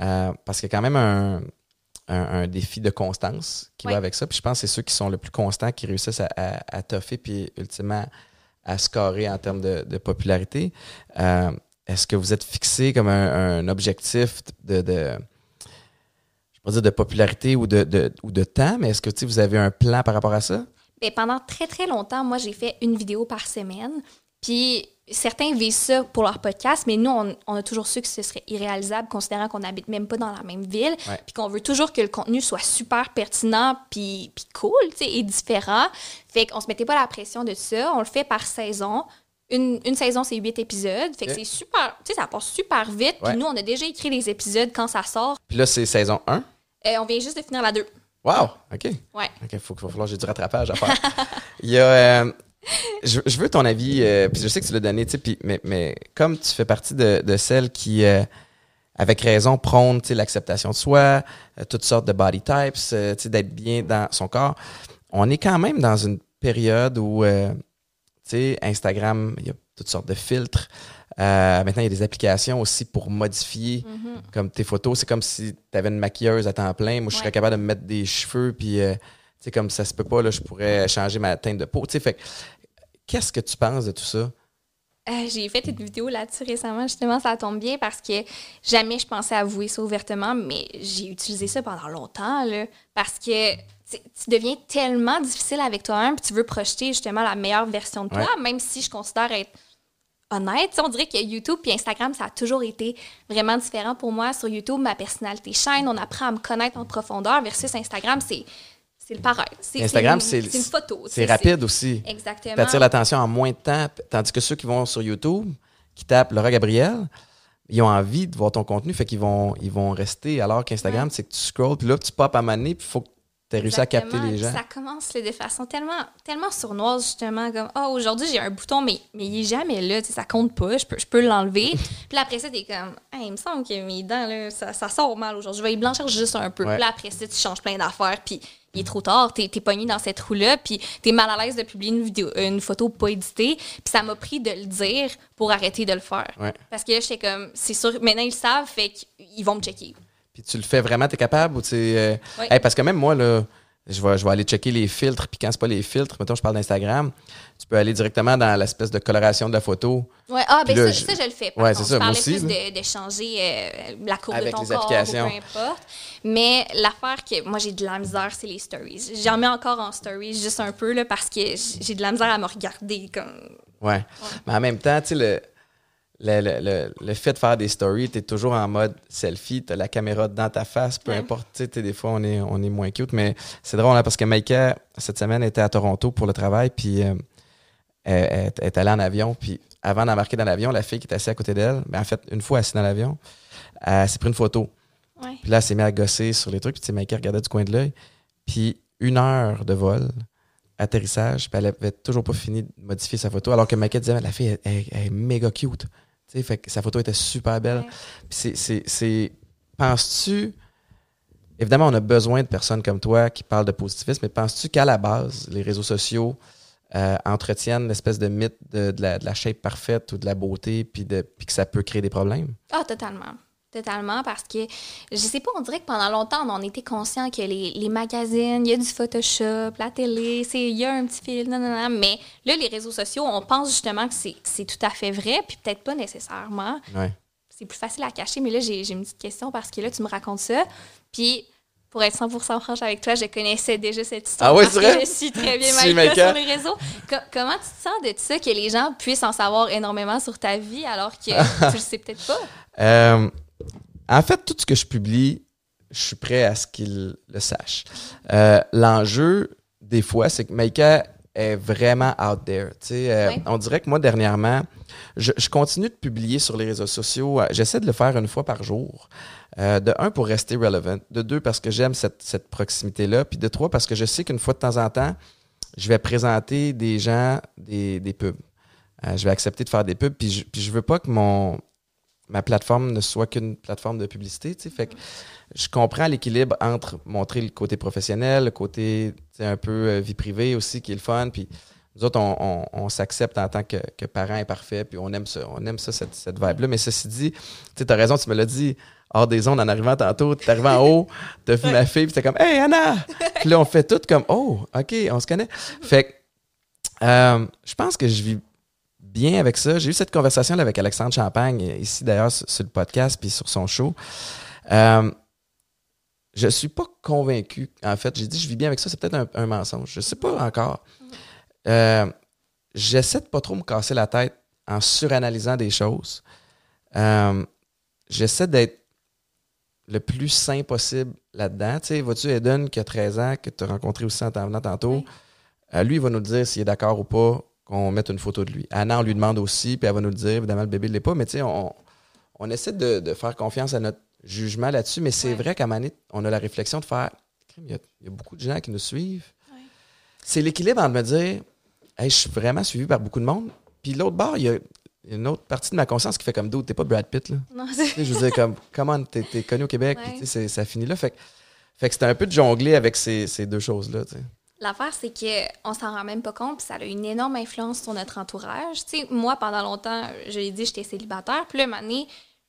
euh, parce qu'il y a quand même un, un, défi de constance qui va avec ça. Puis je pense que c'est ceux qui sont le plus constants qui réussissent à, à, toffer, puis ultimement à scorer en termes de, de popularité. Euh, est-ce que vous êtes fixé comme un, objectif de, de dire de popularité ou de, de, ou de temps, mais est-ce que vous avez un plan par rapport à ça? Bien, pendant très, très longtemps, moi, j'ai fait une vidéo par semaine. Puis certains visent ça pour leur podcast, mais nous, on, a toujours su que ce serait irréalisable, considérant qu'on n'habite même pas dans la même ville, puis qu'on veut toujours que le contenu soit super pertinent, puis, cool, tu sais, et différent. Fait qu'on se mettait pas la pression de ça. On le fait par saison. Une, une saison, c'est huit épisodes. Fait que c'est super, tu sais, ça passe super vite. Puis nous, on a déjà écrit les épisodes quand ça sort. Puis là, c'est saison 1? Euh, on vient juste de finir la 2. Wow! OK. Ouais. OK, il faut, faut falloir j'ai du rattrapage à faire. Il y a... Euh, je, veux ton avis, euh, puis je sais que tu l'as donné, mais, mais comme tu fais partie de, de celles qui, euh, avec raison, prônent l'acceptation de soi, euh, toutes sortes de body types, d'être bien dans son corps, on est quand même dans une période où Instagram, il y a toutes sortes de filtres. maintenant, il y a des applications aussi pour modifier mm-hmm. comme tes photos. C'est comme si tu avais une maquilleuse à temps plein. Moi, je serais capable de me mettre des cheveux, puis comme ça se peut pas, là, je pourrais changer ma teinte de peau. Fait Qu'est-ce que tu penses de tout ça? Euh, j'ai fait une vidéo là-dessus récemment, justement, ça tombe bien parce que jamais je pensais avouer ça ouvertement, mais j'ai utilisé ça pendant longtemps, là, parce que tu deviens tellement difficile avec toi-même, puis tu veux projeter justement la meilleure version de toi, même si je considère être honnête. on dirait que YouTube et Instagram, ça a toujours été vraiment différent pour moi. Sur YouTube, ma personnalité chaîne, on apprend à me connaître en profondeur, versus Instagram, c'est c'est le pareil. Instagram, c'est une photo. C'est rapide aussi. Exactement. Tu attires l'attention en moins de temps. Tandis que ceux qui vont sur YouTube, qui tapent Laura Gabriel, ils ont envie de voir ton contenu, fait qu'ils vont, ils vont rester. Alors qu'Instagram, c'est que tu scrolls, puis là, tu pop à maner, puis il faut que as réussi à capter les gens. Ça commence de façon tellement, tellement sournoise, justement, comme oh, aujourd'hui j'ai un bouton, mais, mais il est jamais là, ça compte pas, je peux, je peux l'enlever. puis après ça, t'es comme il me semble que mes dents, là, ça, ça sort mal aujourd'hui, je vais y blanchir juste un peu. Puis après ça, tu changes plein d'affaires, puis il est trop tard, t'es es pogné dans cette roue-là, puis t'es mal à l'aise de publier une vidéo, une photo pas éditée, puis ça m'a pris de le dire pour arrêter de le faire. Parce que là, j'étais comme, c'est sûr, maintenant ils le savent, fait qu'ils vont me checker. Puis tu le fais vraiment, t'es capable ou tu euh, parce que même moi, là, je vais, je vais aller checker les filtres. Puis quand c'est pas les filtres, mettons, je parle d'Instagram, tu peux aller directement dans l'espèce de coloration de la photo. Ouais, ah, ben ça, je... ça, je le fais. Ouais, c'est ça, moi aussi. plus de, changer euh, la courbe de ton corps, ou peu importe. Mais l'affaire que moi, j'ai de la misère, c'est les stories. J'en mets encore en stories juste un peu, là, parce que j'ai de la misère à me regarder comme... Ouais. ouais. Mais en même temps, tu sais, le le, le, le, fait de faire des stories, tu es toujours en mode selfie, tu as la caméra dans ta face, peu importe. Tu sais, des fois, on est, on est moins cute, mais c'est drôle hein, parce que Maïka, cette semaine, était à Toronto pour le travail, puis euh, elle, est allée en avion, puis avant d'embarquer dans l'avion, la fille qui était assise à côté d'elle, ben, en fait, une fois assise dans l'avion, elle s'est pris une photo. Puis là, elle s'est mise à gosser sur les trucs, puis Maïka regardait du coin de l'œil, puis une heure de vol, atterrissage, puis elle avait toujours pas fini de modifier sa photo, alors que Maïka disait, la fille, elle est méga cute fait que sa photo était super belle. c'est. Penses-tu. Évidemment, on a besoin de personnes comme toi qui parlent de positivisme, mais penses-tu qu'à la base, les réseaux sociaux euh, entretiennent l'espèce de mythe de, la, de, la, shape parfaite ou de la beauté, puis, de, puis que ça peut créer des problèmes? Ah, totalement. Totalement, parce que je sais pas, on dirait que pendant longtemps, on était conscient que les, les magazines, il y a du Photoshop, la télé, il y a un petit fil, non, non, non. Mais là, les réseaux sociaux, on pense justement que c'est tout à fait vrai, puis peut-être pas nécessairement. C'est plus facile à cacher, mais là, j'ai une petite question parce que là, tu me racontes ça. Puis, pour être 100% franche avec toi, je connaissais déjà cette histoire. Ah oui, c'est vrai? je suis très bien mal sur les réseaux. comment tu te sens de ça, que les gens puissent en savoir énormément sur ta vie alors que tu le sais peut-être pas? Euh, en fait, tout ce que je publie, je suis prêt à ce qu'ils le sachent. Euh, l'enjeu, des fois, c'est que Maïka est vraiment out there. Euh, on dirait que moi, dernièrement, je, continue de publier sur les réseaux sociaux. J'essaie de le faire une fois par jour. Euh, de un, pour rester relevant. De deux, parce que j'aime cette, proximité-là. Puis de trois, parce que je sais qu'une fois de temps en temps, je vais présenter des gens des, pubs. je vais accepter de faire des pubs. Puis je, puis je veux pas que mon, ma plateforme ne soit qu'une plateforme de publicité. Fait que je comprends l'équilibre entre montrer le côté professionnel, le côté un peu euh, vie privée aussi, qui est le fun. Puis nous autres, on, s'accepte en tant que, que parent imparfait, puis on aime ça, on aime ça, cette, cette vibe-là. Mais ceci dit, tu as raison, tu me l'as dit, hors des ondes en arrivant tantôt, tu arrivé en haut, tu as vu ma fille, puis t'es comme Hey Anna! Puis là, on fait tout comme Oh, OK, on se connaît. Fait que euh, je pense que je vis bien avec ça. J'ai eu cette conversation avec Alexandre Champagne, ici d'ailleurs sur, le podcast, puis sur son show. Euh, je suis pas convaincu. En fait, j'ai dit je vis bien avec ça, c'est peut-être un, mensonge. Je sais pas encore. Euh, j'essaie de pas trop me casser la tête en suranalysant des choses. Euh, j'essaie d'être le plus sain possible là-dedans. Tu sais, vois-tu Eden qui a 13 ans, que tu as rencontré aussi en t'en tantôt, lui, il va nous dire s'il est d'accord ou pas qu'on mette une photo de lui. Anna, on lui demande aussi, puis elle va nous le dire. Évidemment, le bébé ne l'est pas, mais tu sais, on, on, essaie de, faire confiance à notre jugement là-dessus. Mais c'est vrai qu'à Manit, on a la réflexion de faire il y, a, beaucoup de gens qui nous suivent. C'est l'équilibre entre me dire je suis vraiment suivi par beaucoup de monde. Puis l'autre bord, il y a une autre partie de ma conscience qui fait comme d'autres. T'es pas Brad Pitt, là. Non, je veux dire, comme, comment t'es, es connu au Québec, puis ça finit là. Fait, fait que c'était un peu de jongler avec ces, ces deux choses-là. L'affaire, c'est qu'on s'en rend même pas compte, puis ça a une énorme influence sur notre entourage. Tu sais, moi, pendant longtemps, je l'ai dit, j'étais célibataire. Puis là, un donné,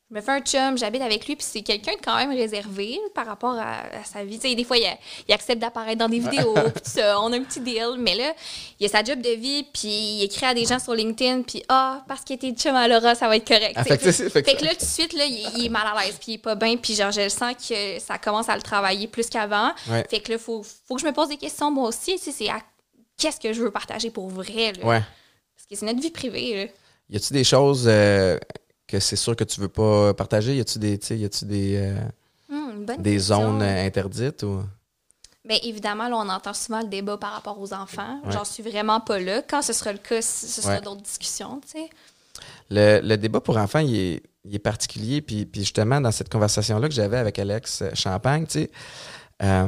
je me fais un chum, j'habite avec lui, puis c'est quelqu'un de quand même réservé par rapport à, sa vie. des fois, il, accepte d'apparaître dans des vidéos, puis ça, on a un petit deal. Mais là, il a sa job de vie, puis il écrit à des gens sur LinkedIn, puis ah, parce qu'il était chum à Laura, ça va être correct. Ah, fait, que là, tout de suite, là, il, est mal à l'aise, puis il est pas bien, puis genre, je sens que ça commence à le travailler plus qu'avant. Fait que là, il faut, faut que je me pose des questions moi aussi. C'est qu'est-ce que je veux partager pour vrai. Là? Parce que c'est notre vie privée. Là. Y a-tu des choses euh, que c'est sûr que tu veux pas partager? Y a-tu des, y a-tu des, euh, hmm, des zones euh, interdites ou? Bien, évidemment, là, on entend souvent le débat par rapport aux enfants. J'en suis vraiment pas là. Quand ce sera le cas, ce sera d'autres discussions, tu sais. Le, le, débat pour enfants, il est, il est particulier. Puis, puis, justement, dans cette conversation-là que j'avais avec Alex Champagne, tu sais, euh,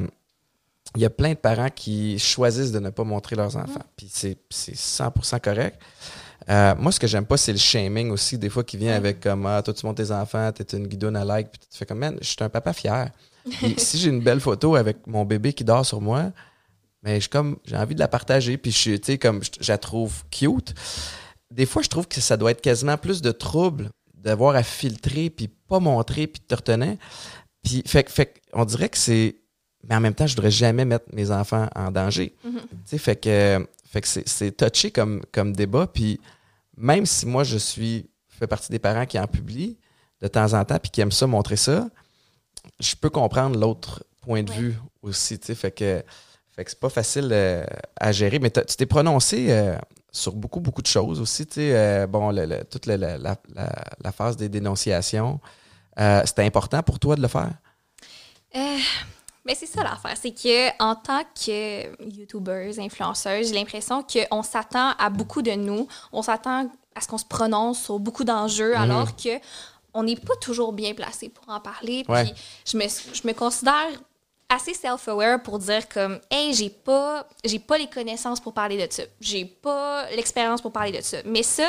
il y a plein de parents qui choisissent de ne pas montrer leurs enfants. Mm. Puis c'est 100% correct. Euh, moi, ce que j'aime pas, c'est le shaming aussi, des fois, qui vient avec comme Ah, toi, tu montes tes enfants, t'es une guidonne à like, puis tu fais comme Man, je suis un papa fier. si j'ai une belle photo avec mon bébé qui dort sur moi, mais je comme j'ai envie de la partager, puis je tu sais, comme je, la trouve cute. Des fois, je trouve que ça doit être quasiment plus de trouble d'avoir à filtrer, puis pas montrer, puis te retenir. Puis, fait, fait on dirait que c'est. Mais en même temps, je voudrais jamais mettre mes enfants en danger. Mm-hmm. Tu sais, fait que fait que c'est touché comme, comme débat. Puis même si moi, je suis fais partie des parents qui en publient de temps en temps puis qui aiment ça, montrer ça, je peux comprendre l'autre point de vue aussi. Fait que, fait que c'est pas facile euh, à gérer. Mais tu t'es prononcé euh, sur beaucoup, beaucoup de choses aussi. Euh, bon, toute la, la, phase des dénonciations. C'était important pour toi de le faire? Mais c'est ça l'affaire, c'est que en tant que youtubeurs, influenceurs, j'ai l'impression qu'on s'attend à beaucoup de nous, on s'attend à ce qu'on se prononce sur beaucoup d'enjeux, mhm. alors que on n'est pas toujours bien placé pour en parler. Puis je me, je me considère assez self-aware pour dire comme hey j'ai pas j'ai pas les connaissances pour parler de ça. J'ai pas l'expérience pour parler de ça. Mais ça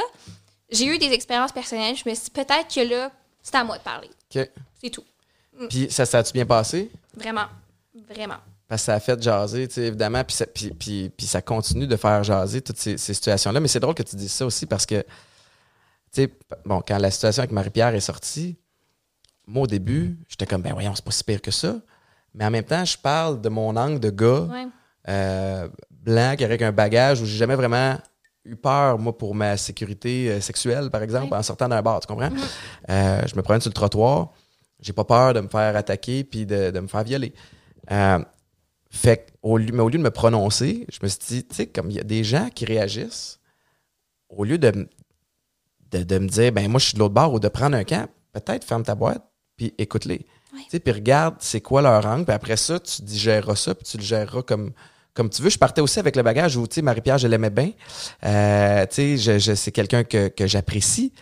j'ai eu des expériences personnelles. Je me suis dit peut-être que là c'est à moi de parler. C'est tout. Puis ça a-tu bien passé? Vraiment Vraiment. Parce que ça a fait jaser, tu sais, évidemment, puis ça, puis, ça continue de faire jaser toutes ces, situations-là. Mais c'est drôle que tu dises ça aussi parce que, tu sais, bon, quand la situation avec Marie-Pierre est sortie, moi, au début, j'étais comme, ben voyons, c'est pas si pire que ça. Mais en même temps, je parle de mon angle de gars euh, blanc avec un bagage où j'ai jamais vraiment eu peur, moi, pour ma sécurité euh, sexuelle, par exemple, en sortant d'un bar, tu comprends? Mm-hmm. Euh, je me promène sur le trottoir, j'ai pas peur de me faire attaquer puis de, de me faire violer. Euh, fait au lieu, mais au lieu de me prononcer, je me suis dit, tu sais, comme il y a des gens qui réagissent, au lieu de, de, me dire, ben moi, je suis de l'autre bord ou de prendre un camp, peut-être ferme ta boîte, puis écoute-les. Puis regarde c'est quoi leur angle, puis après ça, tu digéreras ça, puis tu le géreras comme, comme tu veux. Je partais aussi avec le bagage où, tu sais, Marie-Pierre, je l'aimais bien. Euh, tu sais, je, c'est quelqu'un que, que j'apprécie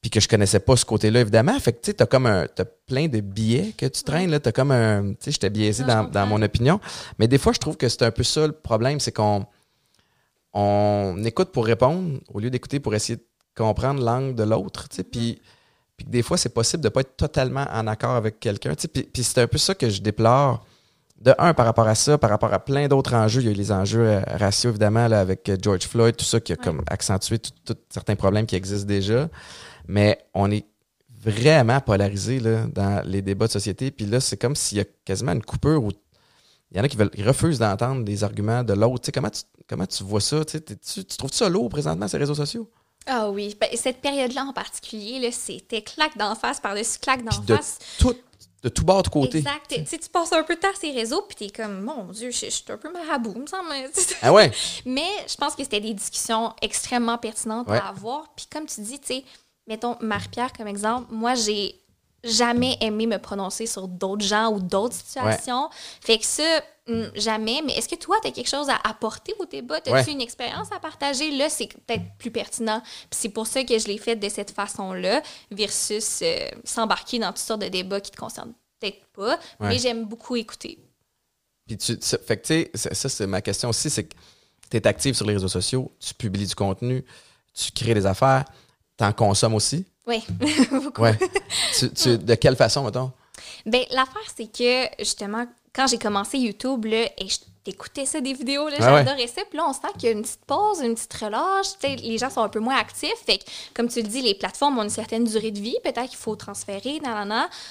puis que je connaissais pas ce côté-là, évidemment. Fait que, tu sais, t'as comme un, t'as plein de billets que tu traînes, là. T'as comme un, tu sais, j'étais biaisé dans, dans, mon opinion. Mais des fois, je trouve que c'est un peu ça le problème, c'est qu'on, on écoute pour répondre au lieu d'écouter pour essayer de comprendre l'angle de l'autre, tu sais. Puis, puis des fois, c'est possible de pas être totalement en accord avec quelqu'un, tu sais. Puis, puis c'est un peu ça que je déplore. De un, par rapport à ça, par rapport à plein d'autres enjeux, il y a eu les enjeux euh, raciaux, évidemment, là, avec George Floyd, tout ça qui a comme accentué tous certains problèmes qui existent déjà mais on est vraiment polarisé là, dans les débats de société. Puis là, c'est comme s'il y a quasiment une coupure où il y en a qui, veulent, refusent d'entendre des arguments de l'autre. comment, tu, comment tu vois ça? Tu, tu trouves ça lourd présentement, ces réseaux sociaux? Ah oui. Ben, cette période-là en particulier, c'était claque d'en face par-dessus claque d'en face. Tout, de tout bord de côté. Exact. Tu, tu passes un peu de temps à ces réseaux, puis t'es comme, mon Dieu, je, suis un peu marabout, me semble. Ah ouais? Mais je pense que c'était des discussions extrêmement pertinentes à avoir. Puis comme tu dis, tu sais, mettons Marie-Pierre comme exemple, moi, j'ai jamais aimé me prononcer sur d'autres gens ou d'autres situations. Fait que ça, hmm, jamais. Mais est-ce que toi, tu as quelque chose à apporter au débat? As-tu une expérience à partager? Là, c'est peut-être plus pertinent. Puis c'est pour ça que je l'ai fait de cette façon-là versus euh, s'embarquer dans toutes sortes de débats qui te concernent peut-être pas. Mais j'aime beaucoup écouter. Puis tu, fait que tu sais, ça, c'est ma question aussi, c'est que tu es active sur les réseaux sociaux, tu publies du contenu, tu crées des affaires. T'en consommes aussi? Oui, beaucoup. de quelle façon, mettons? Ben, l'affaire, c'est que, justement, quand j'ai commencé YouTube, là, et je t'écoutais ça des vidéos, là, j'adorais ça. Puis là, on sent qu'il y a une petite pause, une petite relâche. Les gens sont un peu moins actifs. Fait que, comme tu le dis, les plateformes ont une certaine durée de vie. Peut-être qu'il faut transférer.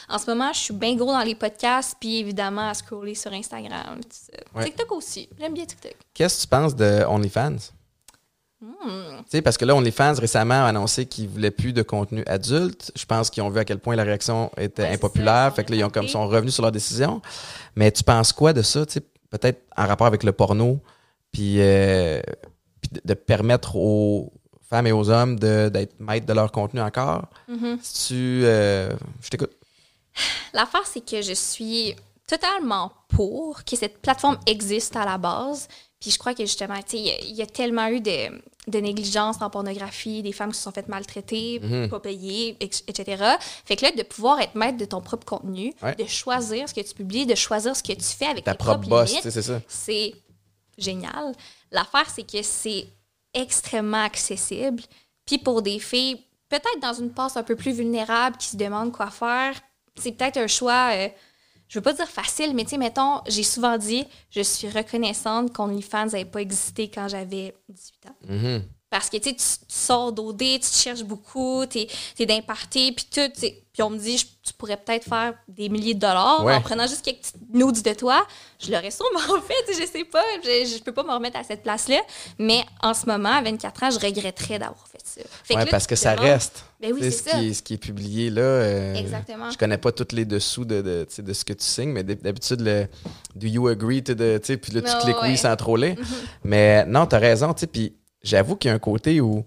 En ce moment, je suis bien gros dans les podcasts, puis évidemment, à scroller sur Instagram. TikTok aussi. J'aime bien TikTok. Qu'est-ce que tu penses de OnlyFans? Hmm. Parce que là, OnlyFans récemment a annoncé qu'ils ne voulaient plus de contenu adulte. Je pense qu'ils ont vu à quel point la réaction était impopulaire. fait que là, ils ont comme sont revenus sur leur décision. Mais tu penses quoi de ça? Peut-être en rapport avec le porno, puis, euh, de, permettre aux femmes et aux hommes d'être maîtres de leur contenu encore? Mm-hmm. Si tu. Euh, je t'écoute. L'affaire, c'est que je suis totalement pour que cette plateforme existe à la base. Puis je crois que justement, il y, a tellement eu de, de négligence en pornographie, des femmes qui se sont faites maltraiter, Mhm. pas payées, etc. Fait que là, de pouvoir être maître de ton propre contenu, Ouais. de choisir ce que tu publies, de choisir ce que tu fais avec Ta tes propre propres boss, tu limites, sais, c'est ça. c'est génial. L'affaire, c'est que c'est extrêmement accessible. Puis pour des filles, peut-être dans une passe un peu plus vulnérable, qui se demandent quoi faire, c'est peut-être un choix, euh, je veux pas dire facile, mais tu sais, mettons, j'ai souvent dit, je suis reconnaissante qu'OnlyFans n'avait pas existé quand j'avais 18 ans. Mhm. Parce que tu tu sors d'OD, tu te cherches beaucoup, tu es, d'un party, puis tout. Puis on me dit, je- tu pourrais peut-être faire des milliers de dollars Ouais. en prenant juste quelques petites nudes de toi. Je l'aurais sûrement fait, je sais pas. Je, je peux pas me remettre à cette place-là. Mais en ce moment, à 24 ans, je regretterais d'avoir fait ça. Fait Ouais, là, parce que ça demandes- reste. Ben oui, c'est ce, ça. qui est, ce qui est publié là. euh, Exactement. Je connais pas tous les dessous de, de, de ce que tu signes, mais d'hab- d'habitude, le Do you agree Puis là, tu Ouais, cliques ouais. oui sans troller. Mais non, tu as raison. Puis j'avoue qu'il y a un côté où.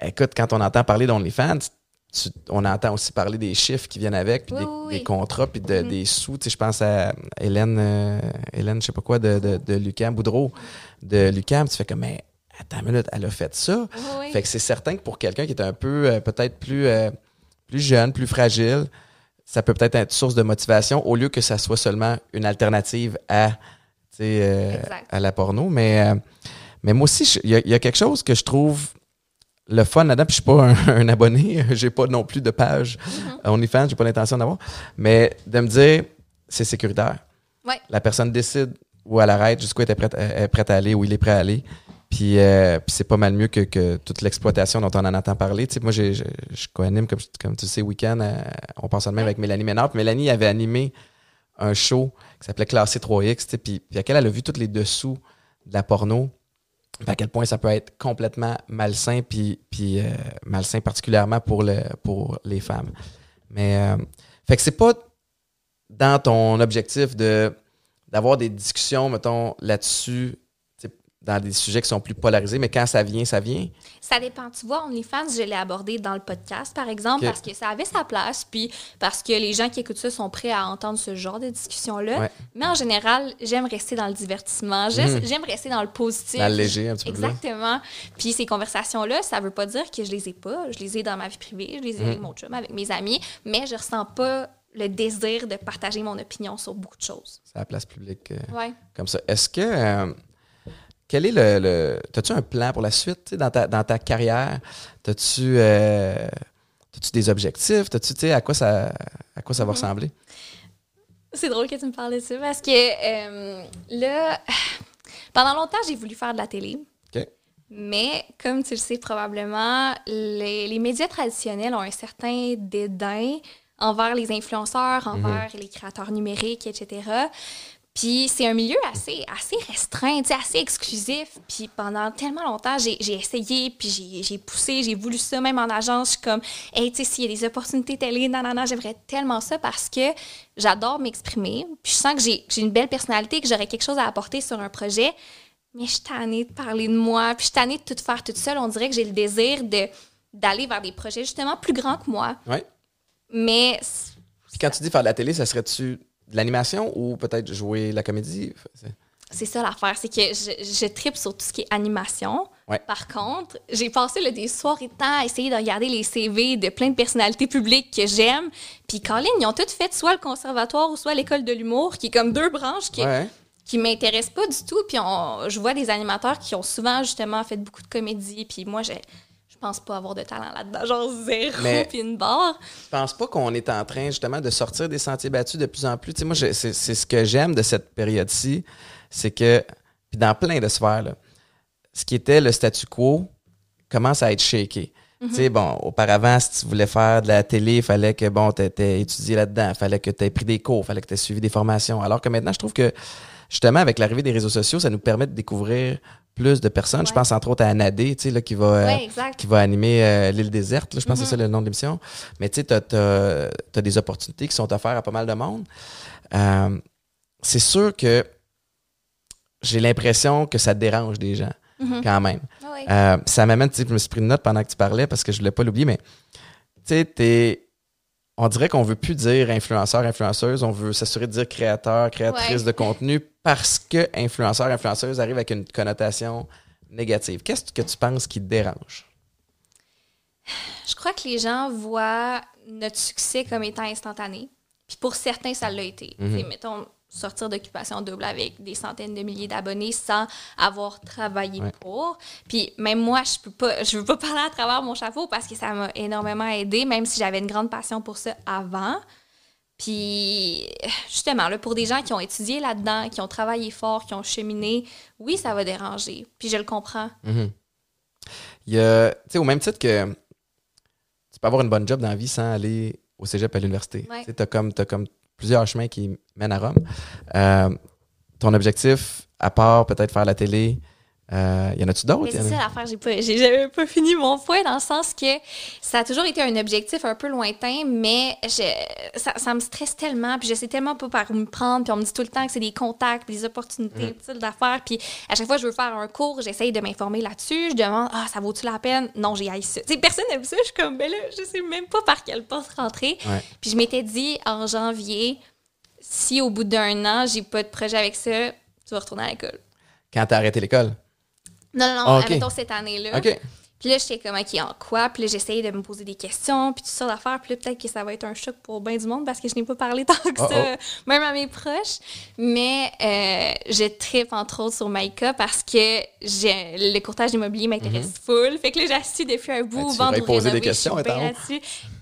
Écoute, quand on entend parler d'OnlyFans, tu- on entend aussi parler des chiffres qui viennent avec, puis Oui, des, oui, oui. des contrats, puis de- des sous. Tu sais, Je pense à Hélène, euh, Hélène, je sais pas quoi, de, de, de Lucam, Boudreau, de Lucam. Tu fais comme, mais attends une minute, elle a fait ça. Oui. Fait que c'est certain que pour quelqu'un qui est un peu, euh, peut-être plus, euh, plus jeune, plus fragile, ça peut peut-être être source de motivation au lieu que ça soit seulement une alternative à, tu sais, à la porno. Mais, mais moi aussi, il y, a- il y a quelque chose que je trouve le fun là-dedans. Puis je suis pas un, un abonné, j'ai pas non plus de page Mm-hmm. OnlyFans, j'ai pas l'intention d'avoir. Mais de me dire, c'est sécuritaire. Ouais. La personne décide où elle arrête, jusqu'où elle est prête, elle est prête à aller, où il est prêt à aller. Puis, euh, puis c'est pas mal mieux que, que toute l'exploitation dont on en entend parler. Tu sais, moi, j'ai- je, je co-anime, comme, comme tu sais, Week-end, euh, on pense de même avec Mélanie Ménard. Puis Mélanie avait animé un show qui s'appelait Classé 3X, tu sais, puis, puis à quel elle a vu tous les dessous de la porno, à quel point ça peut être complètement malsain, puis, puis euh, malsain particulièrement pour, le, pour les femmes. Mais, euh, fait que c'est pas dans ton objectif de d'avoir des discussions, mettons, là-dessus, dans des sujets qui sont plus polarisés, mais quand ça vient, ça vient. Ça dépend. Tu vois, OnlyFans, je l'ai abordé dans le podcast, par exemple, parce que ça avait sa place, puis parce que les gens qui écoutent ça sont prêts à entendre ce genre de discussion-là. Ouais. Mais en général, j'aime rester dans le divertissement. J'aime Mhm. rester dans le positif. Dans le léger, un petit peu. Exactement. Puis ces conversations-là, ça veut pas dire que je les ai pas. Je les ai dans ma vie privée, je les ai Mhm. avec mon chum, avec mes amis, mais je ressens pas le désir de partager mon opinion sur beaucoup de choses. C'est la place publique euh, Ouais. comme ça. Est-ce que. euh, quel est le. le T'as-tu un plan pour la suite dans ta, dans ta carrière? T'as-tu. euh, des objectifs? T'as-tu, tu sais, à quoi ça, à quoi ça va Mhm. ressembler? C'est drôle que tu me parles de ça parce que euh, là, pendant longtemps, j'ai voulu faire de la télé. OK. Mais comme tu le sais probablement, les, les médias traditionnels ont un certain dédain envers les influenceurs, envers les créateurs numériques, etc. Puis c'est un milieu assez, assez restreint, assez exclusif. Puis pendant tellement longtemps, j'ai essayé, puis j'ai- poussé, j'ai voulu ça même en agence. Je suis comme, hey, tu sais, s'il y a des opportunités télé, non, non, non, j'aimerais tellement ça parce que j'adore m'exprimer. Puis je sens que j'ai une belle personnalité, que j'aurais quelque chose à apporter sur un projet. Mais je suis tannée de parler de moi, puis je suis tannée de tout faire toute seule. On dirait que j'ai le désir de d'aller vers des projets justement plus grands que moi. Oui. Mais Puis quand tu dis faire de la télé, ça serait-tu de l'animation ou peut-être jouer la comédie? C'est- ça l'affaire, c'est que je, je tripe sur tout ce qui est animation. Ouais. Par contre, j'ai passé là, des soirées de temps à essayer de regarder les CV de plein de personnalités publiques que j'aime. Puis Colin, ils ont toutes fait soit le conservatoire ou soit l'école de l'humour, qui est comme deux branches qui, Ouais. qui m'intéressent pas du tout. Puis on- je vois des animateurs qui ont souvent justement fait beaucoup de comédie. Puis moi, je pense pas avoir de talent là-dedans, genre zéro, puis une barre. Je pense pas qu'on est en train justement de sortir des sentiers battus de plus en plus. Tu sais, moi, je- c'est c'est ce que j'aime de cette période-ci, c'est que, puis dans plein de sphères, là, ce qui était le statu quo commence à être shaké. Tu sais, bon, auparavant, si tu voulais faire de la télé, il fallait que, bon, tu aies étudié là-dedans, il fallait que tu aies pris des cours, il fallait que tu aies suivi des formations. Alors que maintenant, je trouve que, justement, avec l'arrivée des réseaux sociaux, ça nous permet de découvrir plus de personnes. Je pense entre autres à Nadé, tu sais, là, qui va... euh, Ouais, qui va animer euh, l'île déserte. là. je pense que c'est ça Mhm. le nom de l'émission. Mais tu sais, tu as, des opportunités qui sont offertes à pas mal de monde. Euh, c'est sûr que j'ai l'impression que ça dérange des gens, Mhm. quand même. Ah. Euh, ça m'amène, tu sais, je me suis pris une note pendant que tu parlais parce que je voulais pas l'oublier, mais tu sais, t'es- on dirait qu'on veut plus dire influenceur, influenceuse, on veut s'assurer de dire créateur, créatrice Ouais. de contenu parce que influenceur, influenceuse arrive avec une connotation négative. Qu'est-ce que tu penses qui te dérange? Je crois que les gens voient notre succès comme étant instantané. Puis pour certains, ça l'a été. Mm Mettons, sortir d'occupation double avec des centaines de milliers d'abonnés sans avoir travaillé pour. Puis même moi, je peux pas, je veux pas parler à travers mon chapeau parce que ça m'a énormément aidé, même si j'avais une grande passion pour ça avant. Puis justement, là, pour des gens qui ont étudié là-dedans, qui ont travaillé fort, qui ont cheminé, oui, ça va déranger. Puis je le comprends. Mhm. Il y a, tu sais, au même titre que tu peux avoir une bonne job dans la vie sans aller au cégep à l'université. Tu as comme, as comme plusieurs chemins qui mènent à Rome. Euh, ton objectif, à part peut-être faire la télé, euh, y en a-tu d'autres? C'est ça l'affaire, j'ai pas, pas fini mon point dans le sens que ça a toujours été un objectif un peu lointain, mais je, ça, ça, me stresse tellement, puis je sais tellement pas par où me prendre, puis on me dit tout le temps que c'est des contacts, puis des opportunités mm. d'affaires, puis à chaque fois je veux faire un cours, j'essaye de m'informer là-dessus, je demande ah ça vaut-tu la peine? Non, j'ai haï ça. T'sais, personne n'aime ça, je suis comme ben là, je sais même pas par quelle porte rentrer. Puis je m'étais dit en janvier, si au bout d'un an j'ai pas de projet avec ça, tu vas retourner à l'école. Quand t'as arrêté l'école? Non, non, non, ah, okay. cette année-là. Puis là, j'étais comme, OK, en quoi? Puis là, j'essayais de me poser des questions, puis tout ça d'affaires. Puis là, peut-être que ça va être un choc pour bien du monde parce que je n'ai pas parlé tant que ça, même à mes proches. Mais euh, je tripe, entre autres, sur Maïka parce que le courtage immobilier m'intéresse mm-hmm. full. Fait que là, j'ai assis depuis un bout, ben, vendre ou poser des questions, là-dessus.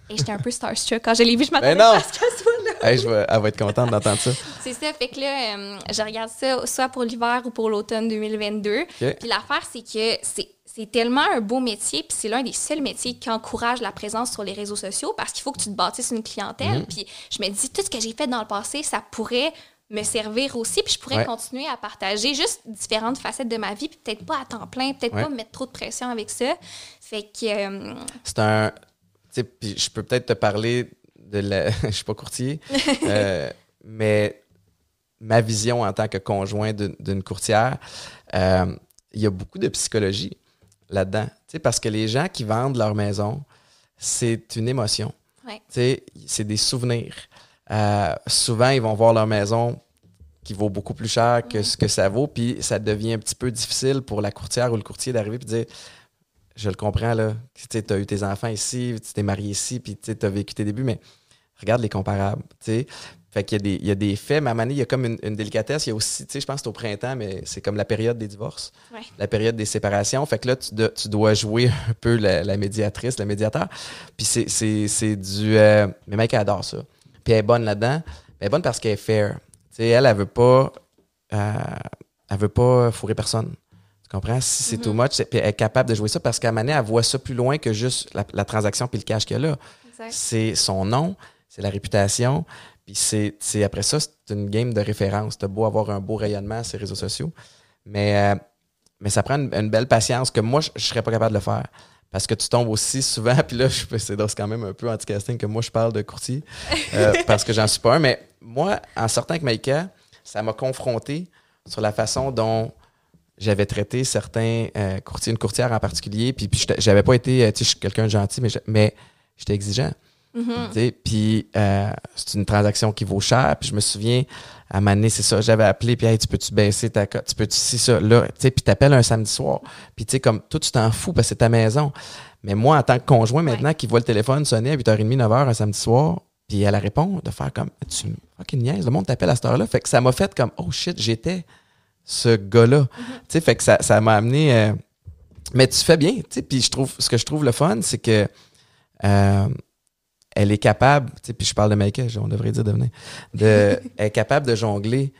Et j'étais un peu starstruck quand je l'ai vu. Je m'attendais pas à ce qu'elle soit là. Hey, je vais, elle va être contente d'entendre ça. C'est ça. Fait que là, euh, je regarde ça soit pour l'hiver ou pour l'automne 2022. Puis l'affaire, c'est que c'est c'est tellement un beau métier, puis c'est l'un des seuls métiers qui encourage la présence sur les réseaux sociaux parce qu'il faut que tu te bâtisses une clientèle. Mhm. Puis je me dis, tout ce que j'ai fait dans le passé, ça pourrait me servir aussi, puis je pourrais continuer à partager juste différentes facettes de ma vie, puis peut-être pas à temps plein, peut-être pas me mettre trop de pression avec ça. Fait que. Euh, c'est un. Puis je peux peut-être te parler de la. je suis pas courtier, euh, mais ma vision en tant que conjoint d'une courtière, euh, il y a beaucoup de psychologie là-dedans. Parce que les gens qui vendent leur maison, c'est une émotion. C'est des souvenirs. Euh, souvent, ils vont voir leur maison qui vaut beaucoup plus cher que ce que ça vaut, puis ça devient un petit peu difficile pour la courtière ou le courtier d'arriver et de dire Je le comprends, là, tu as eu tes enfants ici, tu t'es marié ici, puis tu as vécu tes débuts, mais regarde les comparables. Fait qu'il y, a des, il y a des faits, mais à un il y a comme une, délicatesse. Il y a aussi, tu sais, je pense que c'est au printemps, mais c'est comme la période des divorces, la période des séparations. Fait que là, tu, dois jouer un peu la, médiatrice, le médiateur. Puis c'est, du. Euh, mais mec, elle adore ça. Puis elle est bonne là-dedans. Elle est bonne parce qu'elle est fair. Tu sais, elle, elle veut pas. Euh, elle veut pas fourrer personne. Tu comprends? Si c'est too mm-hmm. much, puis elle est capable de jouer ça parce qu'à un elle voit ça plus loin que juste la, transaction puis le cash qu'elle a. C'est son nom, c'est la réputation. Puis c'est, après ça, c'est une game de référence. T'as beau avoir un beau rayonnement sur les réseaux sociaux, mais, euh, mais ça prend une, belle patience que moi, je, ne serais pas capable de le faire. Parce que tu tombes aussi souvent, puis là, c'est quand même un peu anti-casting que moi, je parle de courtier, euh, parce que j'en suis pas un. Mais moi, en sortant avec Maïka, ça m'a confronté sur la façon dont j'avais traité certains euh, courtiers, une courtière en particulier, puis, puis j'avais pas été, tu sais, je suis quelqu'un de gentil, mais, mais j'étais exigeant. Mm-hmm. Puis euh, c'est une transaction qui vaut cher. Puis je me souviens, à un c'est ça, j'avais appelé, puis hey, tu peux-tu baisser ta cote? Tu peux-tu, si ça, là, tu sais, puis t'appelles un samedi soir. Puis tu sais, comme, toi, tu t'en fous parce que c'est ta maison. Mais moi, en tant que conjoint, maintenant, qui voit le téléphone sonner à 8h30, 9h un samedi soir, puis elle répond, de faire comme, tu fucking niaise, le monde t'appelle à cette heure-là. Fait que ça m'a fait comme, oh shit, j'étais ce gars-là. Tu sais, fait que ça, ça m'a amené. Euh, mais tu fais bien, tu sais, puis je trouve, ce que je trouve le fun, c'est que. Euh, elle est capable, tu sais, puis je parle de Maïka, on devrait dire de venir, de, elle est capable de jongler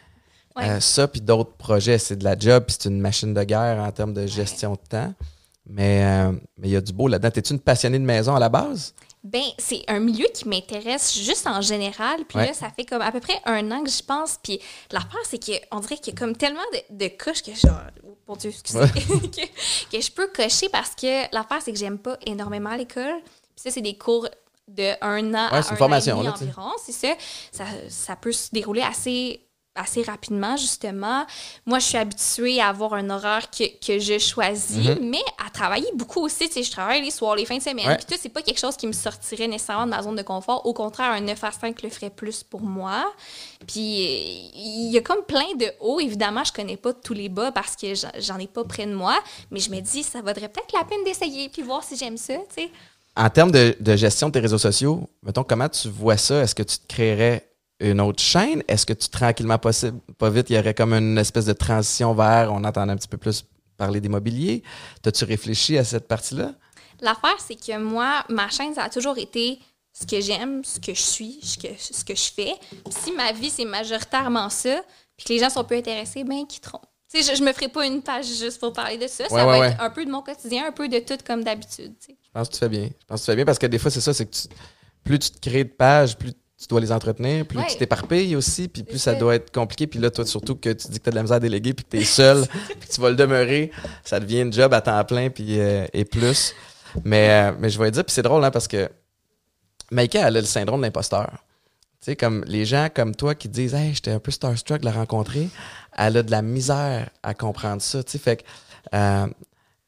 euh, ça puis d'autres projets. C'est de la job, puis c'est une machine de guerre en termes de gestion de temps. Mais euh, mais il y a du beau là-dedans. T'es-tu une passionnée de maison à la base? Ben, c'est un milieu qui m'intéresse juste en général. Puis là, ça fait comme à peu près un an que je pense. Puis l'affaire, c'est qu'on dirait qu'il y a comme tellement de, de couches que genre, oh, mon Dieu, excusez, que, que, je peux cocher parce que l'affaire, c'est que j'aime pas énormément l'école. Puis ça, c'est des cours de un an à un an environ. C'est ça. ça. peut se dérouler assez assez rapidement, justement. Moi, je suis habituée à avoir un horaire que, que je choisis, Mhm. mais à travailler beaucoup aussi. Tu sais, je travaille les soirs, les fins de semaine. Puis tout, c'est pas quelque chose qui me sortirait nécessairement de ma zone de confort. Au contraire, un 9 à 5 le ferait plus pour moi. Puis il y a comme plein de hauts. Évidemment, je connais pas tous les bas parce que j'en- j'en ai pas près de moi. Mais je me dis, ça vaudrait peut-être la peine d'essayer puis voir si j'aime ça, tu sais. En termes de, de gestion de tes réseaux sociaux, mettons, comment tu vois ça? Est-ce que tu te créerais une autre chaîne? Est-ce que tu, tranquillement, possible, pas vite, il y aurait comme une espèce de transition vers, on entend un petit peu plus parler d'immobilier? T'as-tu réfléchi à cette partie-là? L'affaire, c'est que moi, ma chaîne, ça a toujours été ce que j'aime, ce que je suis, ce que, je fais. Puis si ma vie, c'est majoritairement ça, puis que les gens sont peu intéressés, ben quitteront. Tu sais, je, je me ferai pas une page juste pour parler de ça. Ouais, ça va ouais, être un peu de mon quotidien, un peu de tout comme d'habitude. Je pense que tu fais bien. Je pense que tu fais bien parce que des fois, c'est ça, c'est que tu- plus tu te crées de pages, plus tu dois les entretenir, plus Ouais. tu t'éparpilles aussi, puis plus ça doit être compliqué. Puis là, toi, surtout que tu dis que tu as de la misère à déléguer, puis que tu es seul, puis que tu vas le demeurer, ça devient une job à temps plein, puis euh, et plus. Mais, euh, mais je vais dire, puis c'est drôle, hein, parce que Maïka, elle a le syndrome de l'imposteur. Tu sais, comme les gens comme toi qui disent Hey, j'étais un peu starstruck de la rencontrer, elle a de la misère à comprendre ça. Tu sais, fait que, euh,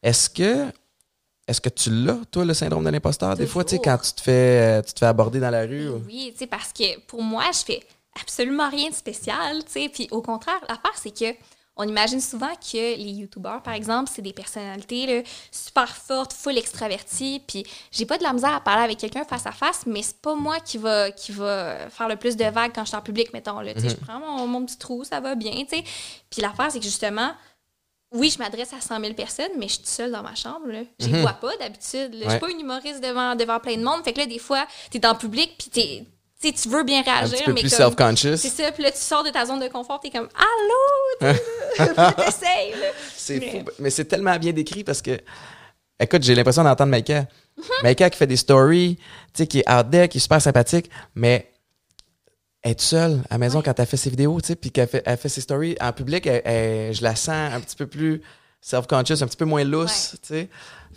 est-ce que est-ce que tu l'as, toi, le syndrome de l'imposteur, des fois, tu sais, quand tu te fais, euh, tu te fais aborder dans la rue? ou- Oui, tu sais, parce que pour moi, je fais absolument rien de spécial, tu sais. Puis au contraire, l'affaire, c'est que on imagine souvent que les youtubeurs, par exemple, c'est des personnalités là, super fortes, full extraverties. Puis j'ai pas de la misère à parler avec quelqu'un face à face, mais c'est pas moi qui va, qui va faire le plus de vagues quand je suis en public, mettons. Là, tu sais, Je prends mon, mon petit trou, ça va bien, tu sais. Puis l'affaire, c'est que justement, oui, je m'adresse à 100 000 personnes, mais je suis seule dans ma chambre. Là. Je les vois pas d'habitude. Je Ouais. suis pas une humoriste devant, devant plein de monde. Fait que là, des fois, t'es en public, puis tu tu veux bien Un réagir, petit peu mais plus self-conscious. C'est ça, puis là, tu sors de ta zone de confort, t'es comme « Allô? » t'essayes. C'est Mais- fou. Mais c'est tellement bien décrit parce que, écoute, j'ai l'impression d'entendre Maïka. Maïka qui fait des stories, tu sais, qui est out there, qui est super sympathique, mais être seule à la maison Ouais. quand elle fait ses vidéos, tu sais, puis qu'elle fait, elle fait ses stories en public, elle- elle- je la sens un petit peu plus self-conscious, un petit peu moins lousse, tu sais.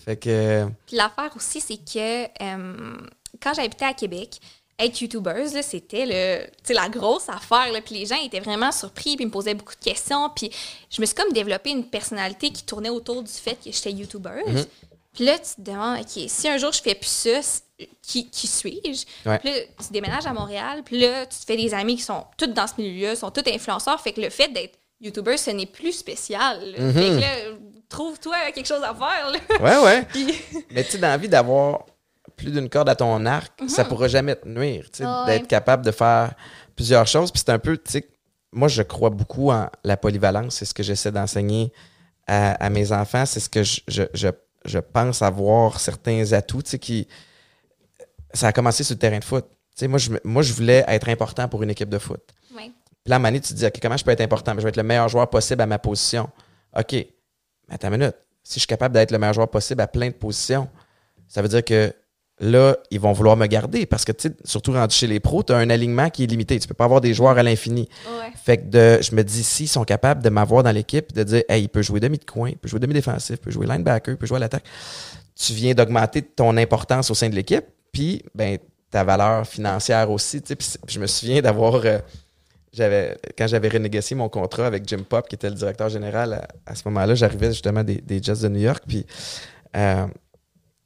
Fait que, Puis l'affaire aussi, c'est que euh, quand j'habitais à Québec, être youtubeuse, c'était le, la grosse affaire. Là, puis les gens étaient vraiment surpris, puis ils me posaient beaucoup de questions. Puis je me suis comme développé une personnalité qui tournait autour du fait que j'étais youtubeuse. Mhm. Puis là, tu te demandes, OK, si un jour je fais plus ça, qui, qui suis-je? Ouais. Puis là, tu déménages à Montréal, puis là, tu te fais des amis qui sont tous dans ce milieu-là, sont tous influenceurs. Fait que le fait d'être YouTuber, ce n'est plus spécial. Mhm. Fait que là, trouve-toi quelque chose à faire. Là. ouais, ouais. Puis- Mais tu sais, dans la vie d'avoir plus d'une corde à ton arc, ça pourra jamais te nuire, tu sais, Ah ouais. d'être capable de faire plusieurs choses. Puis c'est un peu, tu sais, moi, je crois beaucoup en la polyvalence. C'est ce que j'essaie d'enseigner à, à mes enfants. C'est ce que je, je, je, je pense avoir certains atouts, tu sais, qui... Ça a commencé sur le terrain de foot. Tu sais, moi, je, moi, je voulais être important pour une équipe de foot. Ouais. Puis là, à un moment donné, tu te dis, OK, comment je peux être important? Ben, je vais être le meilleur joueur possible à ma position. OK, mais attends une minute. Si je suis capable d'être le meilleur joueur possible à plein de positions, ça veut dire que là, ils vont vouloir me garder parce que, tu sais, surtout rendu chez les pros, tu as un alignement qui est limité. Tu peux pas avoir des joueurs à l'infini. Ouais. Fait que de, je me dis, s'ils sont capables de m'avoir dans l'équipe, de dire, hey, il peut jouer demi de coin, il peut jouer demi-défensif, il peut jouer linebacker, il peut jouer à l'attaque, tu viens d'augmenter ton importance au sein de l'équipe, puis, ben, ta valeur financière aussi. tu sais. Puis c'est- je me souviens d'avoir. euh, j'avais, quand j'avais renégocié mon contrat avec Jim Pop, qui était le directeur général à, à ce moment-là, j'arrivais justement des, des Jets de New York, puis, euh,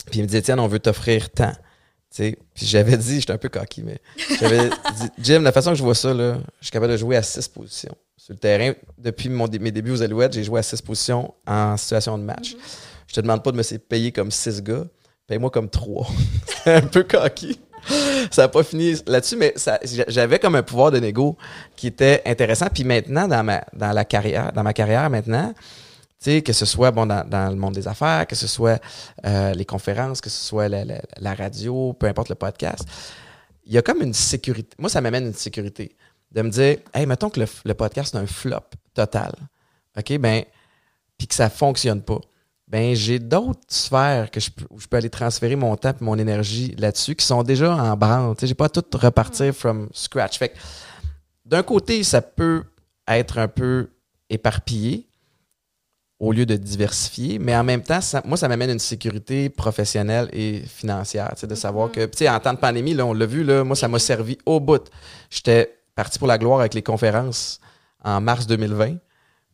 puis il me disait, tiens, on veut t'offrir tant. Tu sais, Puis j'avais dit, j'étais un peu coquille, mais j'avais dit, Jim, la façon que je vois ça, là, je suis capable de jouer à six positions. Sur le terrain, depuis mon mes débuts aux Alouettes, j'ai joué à six positions en situation de match. Je te demande pas de me payer comme six gars, paye-moi comme trois. C'était un peu coquille. Ça n'a pas fini là-dessus, mais j'avais comme un pouvoir de négo qui était intéressant. Puis maintenant, dans ma, dans la carrière, dans ma carrière maintenant, sais, que ce soit bon, dans, dans le monde des affaires, que ce soit euh, les conférences, que ce soit la, la- la radio, peu importe le podcast, il y a comme une sécurité. Moi, ça m'amène une sécurité de me dire, hey, mettons que le, le podcast est un flop total. OK, ben, puis que ça fonctionne pas. Ben, j'ai d'autres sphères que je où je peux aller transférer mon temps et mon énergie là-dessus qui sont déjà en branle. Sais, j'ai pas à tout repartir from scratch. Fait que, d'un côté, ça peut être un peu éparpillé au lieu de diversifier, mais en même temps, ça- moi, ça m'amène une sécurité professionnelle et financière, de savoir que, tu sais, en temps de pandémie, là, on l'a vu, là, moi, ça m'a servi au bout. J'étais parti pour la gloire avec les conférences en mars 2020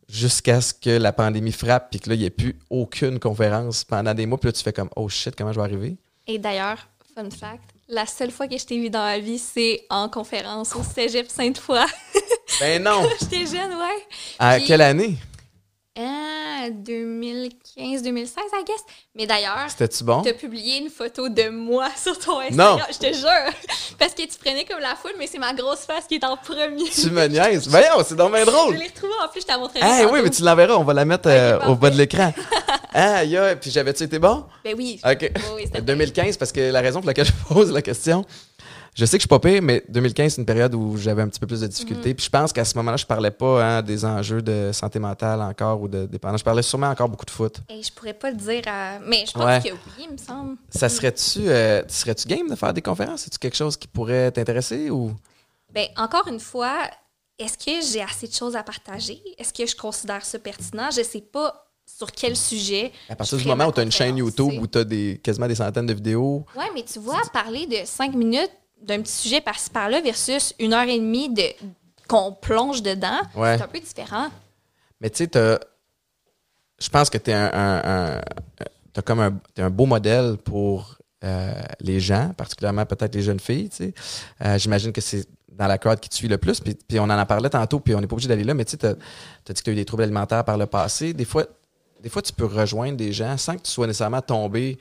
jusqu'à ce que la pandémie frappe puis que là, il n'y ait plus aucune conférence pendant des mois. Puis là, tu fais comme, oh shit, comment je vais arriver? Et d'ailleurs, fun fact, la seule fois que je t'ai vu dans ma vie, c'est en conférence au Cégep Sainte-Foy. ben non! J'étais jeune, ouais. À quelle année? 2015, 2016, I guess. Mais d'ailleurs, c'était-tu bon? Tu as publié une photo de moi sur ton Instagram. Non. Je te jure. Parce que tu prenais comme la foule, mais c'est ma grosse face qui est en premier. Tu me niaises. Voyons, c'est donc bien drôle. Je l'ai retrouvée en plus, je t'ai montré. Ah oui, mais tu l'enverras, on va la mettre euh, au bas de l'écran. ah, yeah. Puis j'avais-tu été bon? Ben oui. OK. Oui, 2015, parce que la raison pour laquelle je pose la question, je sais que je suis pas pire, mais 2015, c'est une période où j'avais un petit peu plus de difficultés. Mhm. Puis je pense qu'à ce moment-là, je parlais pas hein, des enjeux de santé mentale encore ou de dépendance. Je parlais sûrement encore beaucoup de foot. Et je pourrais pas le dire, mais je pense que oui, il me semble. Ça serait-tu, euh, serais-tu game de faire des conférences? C'est-tu quelque chose qui pourrait t'intéresser ou? Ben encore une fois, est-ce que j'ai assez de choses à partager? Est-ce que je considère ça pertinent? Je sais pas sur quel sujet. À partir du moment où tu as une chaîne YouTube où tu as des, quasiment des centaines de vidéos. Oui, mais tu vois, parler de cinq minutes d'un petit sujet par-ci par-là versus une heure et demie de qu'on plonge dedans, c'est un peu différent. Mais tu sais, je pense que tu es un, comme un, un, beau modèle pour euh, les gens, particulièrement peut-être les jeunes filles. Euh, j'imagine que c'est dans la crowd qui te suit le plus. Puis, on en a parlé tantôt, puis on n'est pas obligé d'aller là, mais tu as, dit que tu as eu des troubles alimentaires par le passé. Des fois, des fois, tu peux rejoindre des gens sans que tu sois nécessairement tombé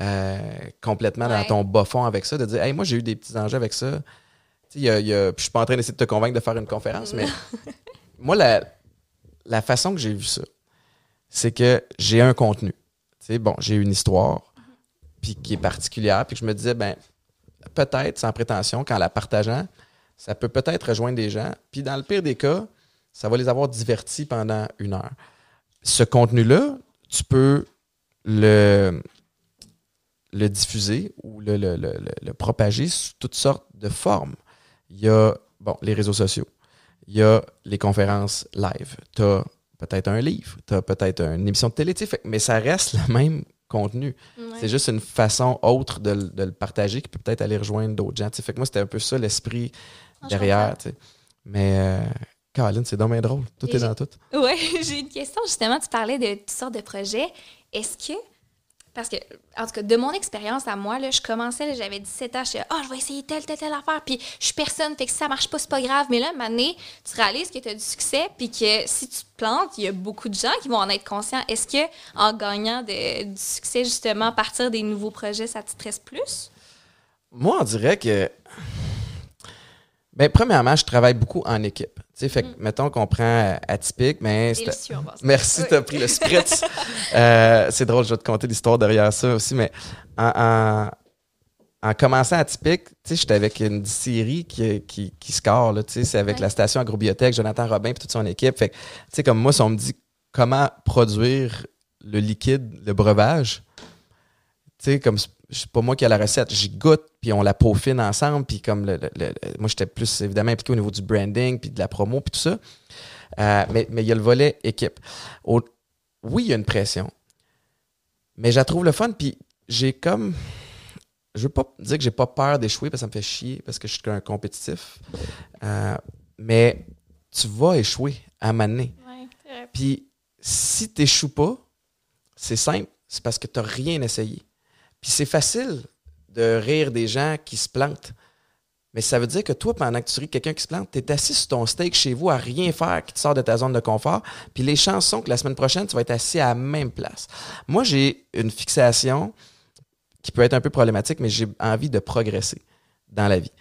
euh, complètement dans ton bas fond avec ça, de dire Hey, moi, j'ai eu des petits enjeux avec ça. Y a, y a, je suis pas en train d'essayer de te convaincre de faire une conférence, mais moi, la, la façon que j'ai vu ça, c'est que j'ai un contenu. sais bon, j'ai une histoire, puis qui est particulière, puis que je me disais, ben, peut-être, sans prétention, qu'en la partageant, ça peut peut-être rejoindre des gens. Puis dans le pire des cas, ça va les avoir divertis pendant une heure. Ce contenu-là, tu peux le, le diffuser ou le, le, propager sous toutes sortes de formes. Il y a bon, les réseaux sociaux, il y a les conférences live, tu as peut-être un livre, tu as peut-être une émission de télé, mais ça reste le même contenu. C'est juste une façon autre de, le partager qui peut peut-être aller rejoindre d'autres gens. Fait que moi, c'était un peu ça l'esprit ah, derrière. Mais euh, Caroline, c'est dommage drôle. Tout est dans tout. Oui, j'ai une question. Justement, tu parlais de toutes sortes de projets. Est-ce que parce que, en tout cas, de mon expérience à moi, là, je commençais, j'avais 17 ans, je disais, oh, je vais essayer telle, telle, telle affaire, puis je suis personne, fait que si ça marche pas, c'est pas grave. Mais là, maintenant, tu réalises que tu as du succès, puis que si tu te plantes, il y a beaucoup de gens qui vont en être conscients. Est-ce que, en gagnant du succès, justement, à partir des nouveaux projets, ça te stresse plus? Moi, on dirait que. Bien, premièrement, je travaille beaucoup en équipe. Tu fait que, mm. mettons qu'on prend euh, atypique, mais. Merci, tu as pris le spritz. Euh, c'est drôle, je vais te conter l'histoire derrière ça aussi, mais en, en, commençant atypique, tu sais, j'étais avec une série qui, qui, qui score, sais, c'est avec la station agrobiotech, Jonathan Robin et toute son équipe. Fait tu sais, comme moi, si on me dit comment produire le liquide, le breuvage, tu sais, comme c'est pas moi qui ai la recette, j'y goûte, puis on la peaufine ensemble, puis comme le, moi j'étais plus évidemment impliqué au niveau du branding, puis de la promo, puis tout ça. Euh, mais, il y a le volet équipe. oui, il y a une pression, mais je la trouve le fun, puis j'ai comme. Je veux pas dire que j'ai pas peur d'échouer parce que ça me fait chier, parce que je suis un compétitif. Euh, mais tu vas échouer à maner. puis si tu n'échoues pas, c'est simple, c'est parce que tu n'as rien essayé. Puis c'est facile de rire des gens qui se plantent. Mais ça veut dire que toi, pendant que tu ris quelqu'un qui se plante, tu es assis sur ton steak chez vous à rien faire qui te sort de ta zone de confort. Puis les chances sont que la semaine prochaine, tu vas être assis à la même place. Moi, j'ai une fixation qui peut être un peu problématique, mais j'ai envie de progresser dans la vie.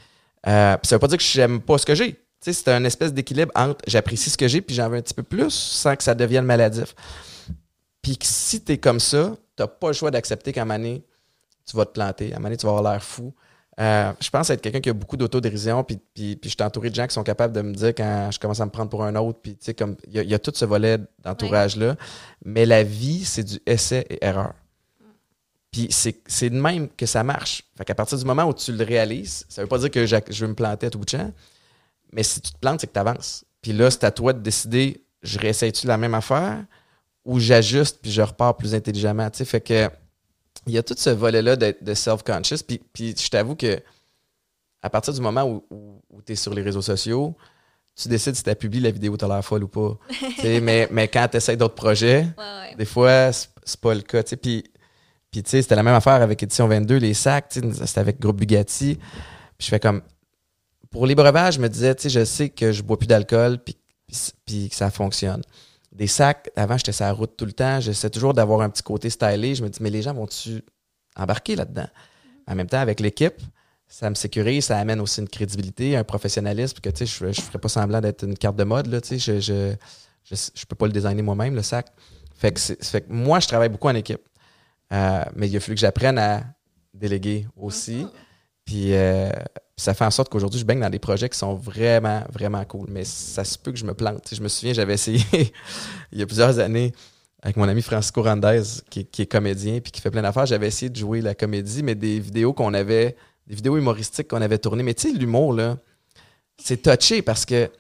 Euh, ça veut pas dire que j'aime pas ce que j'ai. C'est un espèce d'équilibre entre j'apprécie ce que j'ai puis j'en veux un petit peu plus sans que ça devienne maladif. Puis si tu es comme ça, tu n'as pas le choix d'accepter qu'à un moment donné, tu vas te planter. À un moment donné, tu vas avoir l'air fou. Euh, je pense être quelqu'un qui a beaucoup d'autodérision, puis, puis, puis je suis entouré de gens qui sont capables de me dire quand je commence à me prendre pour un autre, puis tu sais, comme il y, a tout ce volet d'entourage-là. Mais la vie, c'est du essai et erreur. Puis c'est de même que ça marche. Fait qu'à partir du moment où tu le réalises, ça veut pas dire que je, veux me planter à tout bout de champ, mais si tu te plantes, c'est que tu avances. Puis là, c'est à toi de décider, je réessaye-tu la même affaire ou j'ajuste puis je repars plus intelligemment. Tu sais, fait que il y a tout ce volet-là de, self-conscious. Puis, je t'avoue que à partir du moment où, tu es sur les réseaux sociaux, tu décides si tu as publié la vidéo, tu l'air folle ou pas. mais, mais quand tu essaies d'autres projets, des fois, c'est pas le cas. Puis, puis tu sais, c'était la même affaire avec Édition 22, les sacs, c'était avec Groupe Bugatti. Puis je fais comme. Pour les breuvages, je me disais, je sais que je bois plus d'alcool, puis, puis, que ça fonctionne. Des sacs, avant, j'étais sur la route tout le temps. J'essaie toujours d'avoir un petit côté stylé. Je me dis, mais les gens vont-tu embarquer là-dedans? En même temps, avec l'équipe, ça me sécurise, ça amène aussi une crédibilité, un professionnalisme, que tu sais, je ne ferais pas semblant d'être une carte de mode, là, tu sais, je, je, je, peux pas le designer moi-même, le sac. Fait que, fait que moi, je travaille beaucoup en équipe. Euh, mais il a fallu que j'apprenne à déléguer aussi. Puis euh, ça fait en sorte qu'aujourd'hui, je baigne dans des projets qui sont vraiment, vraiment cool. Mais ça se peut que je me plante. je me souviens, j'avais essayé il y a plusieurs années avec mon ami Francisco Randez, qui, qui est comédien puis qui fait plein d'affaires. J'avais essayé de jouer la comédie, mais des vidéos qu'on avait, des vidéos humoristiques qu'on avait tournées. Mais tu sais, l'humour, là, c'est touché parce que, tu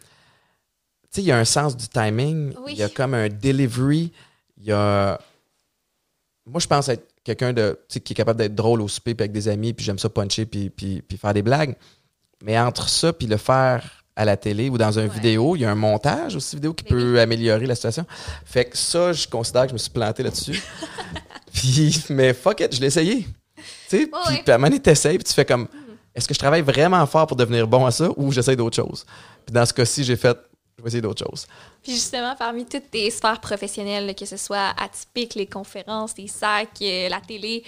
sais, il y a un sens du timing, il y a comme un delivery, il y a moi, je pense être quelqu'un de qui est capable d'être drôle au souper puis avec des amis, puis j'aime ça puncher puis, puis, puis, faire des blagues. Mais entre ça puis le faire à la télé ou dans une vidéo, il y a un montage aussi vidéo qui peut améliorer la situation. Fait que ça, je considère que je me suis planté là-dessus. puis, mais fuck it, je l'ai essayé. Tu sais, puis, à un moment donné, t'essayes, puis tu fais comme, est-ce que je travaille vraiment fort pour devenir bon à ça ou j'essaie d'autres choses? Puis dans ce cas-ci, j'ai fait, je vais essayer d'autres choses. Puis justement, parmi toutes tes sphères professionnelles, que ce soit atypique, les conférences, les sacs, euh, la télé,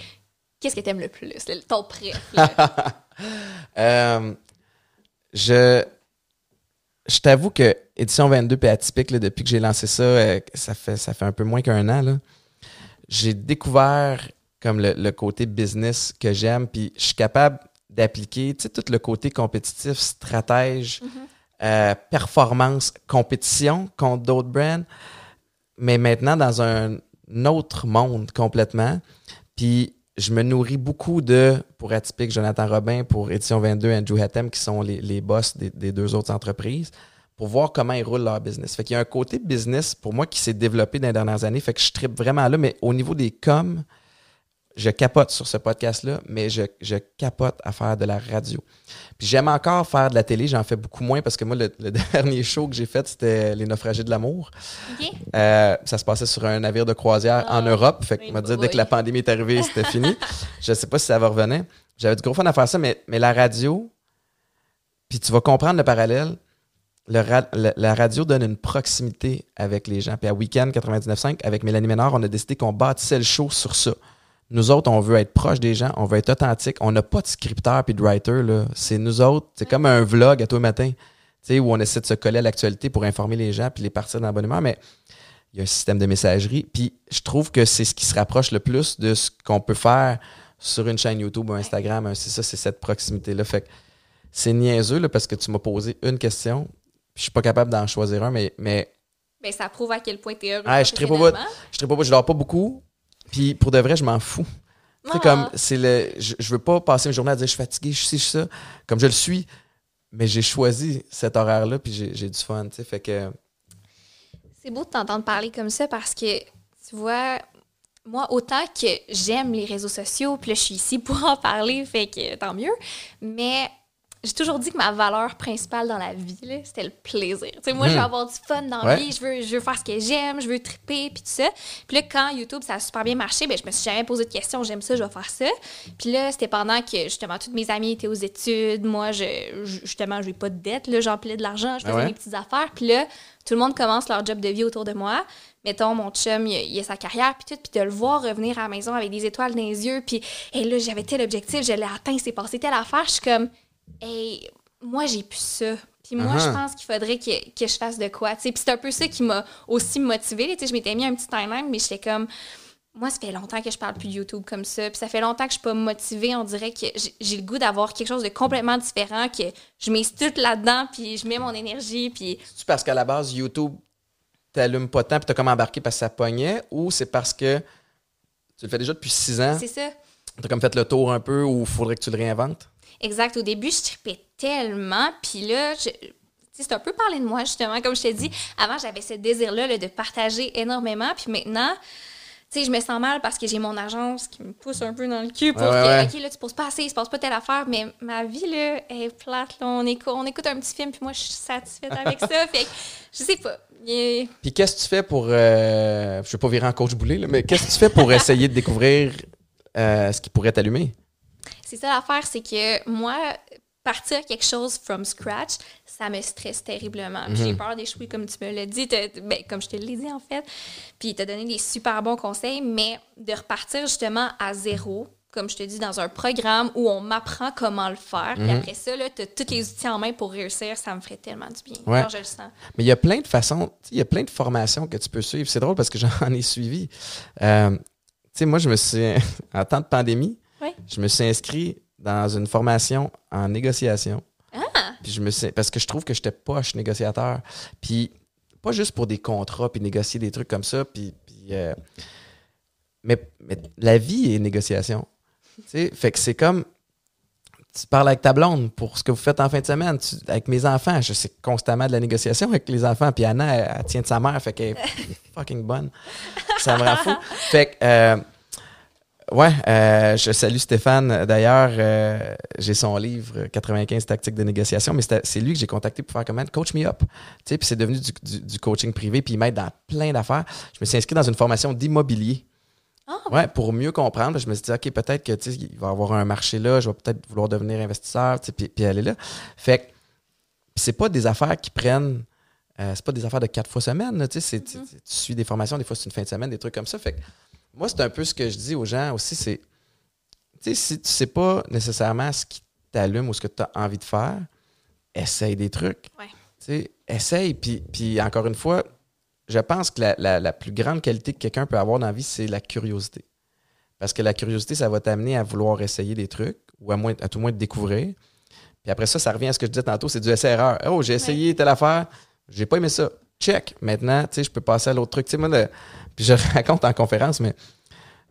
qu'est-ce que tu aimes le plus? Ton préf? euh, je je t'avoue que édition 22 et atypique, depuis que j'ai lancé ça, euh, ça, fait, ça fait un peu moins qu'un an, j'ai découvert comme le, côté business que j'aime, puis je suis capable d'appliquer tout le côté compétitif, stratège, mm-hmm. Euh, performance, compétition contre d'autres brands, mais maintenant dans un autre monde complètement. Puis je me nourris beaucoup de, pour Atypique, Jonathan Robin, pour Édition 22, Andrew Hattem, qui sont les, les boss des, des, deux autres entreprises, pour voir comment ils roulent leur business. Fait qu'il y a un côté business, pour moi, qui s'est développé dans les dernières années. Fait que je tripe vraiment là, mais au niveau des coms, je capote sur ce podcast-là, mais je, je, capote à faire de la radio. Puis j'aime encore faire de la télé, j'en fais beaucoup moins parce que moi, le, dernier show que j'ai fait, c'était Les naufragés de l'amour. Euh, ça se passait sur un navire de croisière en ah, Europe. Fait que, m'a dit, dès que la pandémie est arrivée, c'était fini. Je sais pas si ça va revenir. J'avais du gros fun à faire ça, mais, mais la radio, puis tu vas comprendre le parallèle. la radio donne une proximité avec les gens. Puis à Weekend 99.5, avec Mélanie Ménard, on a décidé qu'on bâtissait le show sur ça. Nous autres, on veut être proche des gens, on veut être authentique. On n'a pas de scripteur puis de writer. C'est nous autres. C'est comme un vlog à tout matin où on essaie de se coller à l'actualité pour informer les gens puis les partir dans le Mais il y a un système de messagerie. Puis je trouve que c'est ce qui se rapproche le plus de ce qu'on peut faire sur une chaîne YouTube ou Instagram. C'est ça, c'est cette proximité-là. Fait que c'est niaiseux là, parce que tu m'as posé une question. Je suis pas capable d'en choisir un, mais. mais ben, ça prouve à quel point tu es heureux. Ah, je ne Je pas, je dors pas beaucoup. Puis pour de vrai, je m'en fous. C'est comme, ah. c'est le. Je, veux pas passer une journée à dire je suis fatigué, je suis ça. Comme je le suis, mais j'ai choisi cet horaire-là, puis j'ai du fun, tu sais. Fait que. C'est beau de t'entendre parler comme ça parce que, tu vois, moi, autant que j'aime les réseaux sociaux, puis là, je suis ici pour en parler, fait que tant mieux. Mais j'ai toujours dit que ma valeur principale dans la vie, c'était le plaisir. moi, je veux hmm. avoir du fun dans la vie, je veux, je veux faire ce que j'aime, je veux triper, puis tout ça. Puis là, quand YouTube, ça a super bien marché, ben, je me suis jamais posé de questions, j'aime ça, je vais faire ça. Puis là, c'était pendant que, justement, toutes mes amies étaient aux études. Moi, je, justement, je n'ai pas de dette, là, j'empilais de l'argent, je faisais mes petites affaires. Puis là, tout le monde commence leur job de vie autour de moi. Mettons, mon chum, il, a sa carrière, puis tout, puis de le voir revenir à la maison avec des étoiles dans les yeux, puis et là, j'avais tel objectif, je l'ai atteint, c'est passé telle affaire, je suis comme hey, moi, j'ai plus ça. Puis moi, je uh-huh. pense qu'il faudrait que, que, je fasse de quoi. Puis c'est un peu ça qui m'a aussi motivée. Je m'étais mis un petit timeline, mais j'étais comme. Moi, ça fait longtemps que je parle plus de YouTube comme ça. Puis ça fait longtemps que je suis pas motivée. On dirait que j'ai le goût d'avoir quelque chose de complètement différent, que je mets tout là-dedans, puis je mets mon énergie. Puis... C'est parce qu'à la base, YouTube t'allume pas tant, puis t'as comme embarqué parce que ça pognait, ou c'est parce que tu le fais déjà depuis six ans? C'est ça. T'as comme fait le tour un peu, ou faudrait que tu le réinventes? Exact. Au début, je tripais tellement. Puis là, c'est un peu parler de moi, justement. Comme je t'ai dit, avant, j'avais ce désir-là de partager énormément. Puis maintenant, tu sais, je me sens mal parce que j'ai mon agence qui me pousse un peu dans le cul pour que, OK, là, tu poses pas assez, il se passe pas telle affaire, mais ma vie, là, est plate, là. On écoute, on écoute un petit film, puis moi, je suis satisfaite avec ça. Fait que, je sais pas. Puis qu'est-ce que tu fais pour. Euh, je vais pas virer en coach boulet, là, mais qu'est-ce que tu fais pour essayer de découvrir euh, ce qui pourrait t'allumer? C'est ça l'affaire, c'est que moi, partir quelque chose from scratch, ça me stresse terriblement. J'ai mhm. peur d'échouer, comme tu me l'as dit, ben, comme je te l'ai dit en fait. Puis tu as donné des super bons conseils, mais de repartir justement à zéro, comme je te dis, dans un programme où on m'apprend comment le faire. Puis mhm. après ça, tu as tous les outils en main pour réussir. Ça me ferait tellement du bien quand je le sens. Mais il y a plein de façons, il y a plein de formations que tu peux suivre. C'est drôle parce que j'en ai suivi. Euh, tu sais, moi, je me suis, en temps de pandémie, je me suis inscrit dans une formation en négociation. Ah! Puis je me parce que je trouve que j'étais poche négociateur. Puis pas juste pour des contrats, puis négocier des trucs comme ça, puis, euh, mais, la vie est négociation. sais fait que c'est comme tu parles avec ta blonde pour ce que vous faites en fin de semaine. avec mes enfants, je sais constamment de la négociation avec les enfants. Puis Anna, elle, tient de sa mère, fait qu'elle est fucking bonne. Ça me rend fou. Fait que, euh, Ouais, euh, je salue Stéphane. D'ailleurs, euh, j'ai son livre 95 tactiques de négociation, mais c'est lui que j'ai contacté pour faire comment? Coach Me Up. Tu sais, puis c'est devenu du, coaching privé, puis il m'aide dans plein d'affaires. Je me suis inscrit dans une formation d'immobilier. Oh. Ouais, pour mieux comprendre, je me suis dit, OK, peut-être que tu il va y avoir un marché là, je vais peut-être vouloir devenir investisseur, tu sais, puis, puis aller là. Fait que c'est pas des affaires qui prennent. Euh, c'est pas des affaires de quatre fois semaine, tu sais, mm-hmm. tu suis des formations, des fois c'est une fin de semaine, des trucs comme ça. Fait que moi, c'est un peu ce que je dis aux gens aussi, c'est, tu sais, si tu sais pas nécessairement ce qui t'allume ou ce que tu as envie de faire, essaye des trucs. Ouais. Tu sais, essaye. Puis, puis encore une fois, je pense que la, plus grande qualité que quelqu'un peut avoir dans la vie, c'est la curiosité. Parce que la curiosité, ça va t'amener à vouloir essayer des trucs ou à, moins, à tout moins de découvrir. Puis après ça, ça revient à ce que je disais tantôt, c'est du essai-erreur. Oh, j'ai essayé telle affaire, j'ai pas aimé ça. Check. Maintenant, tu sais, je peux passer à l'autre truc. Tu sais, moi, puis je raconte en conférence, mais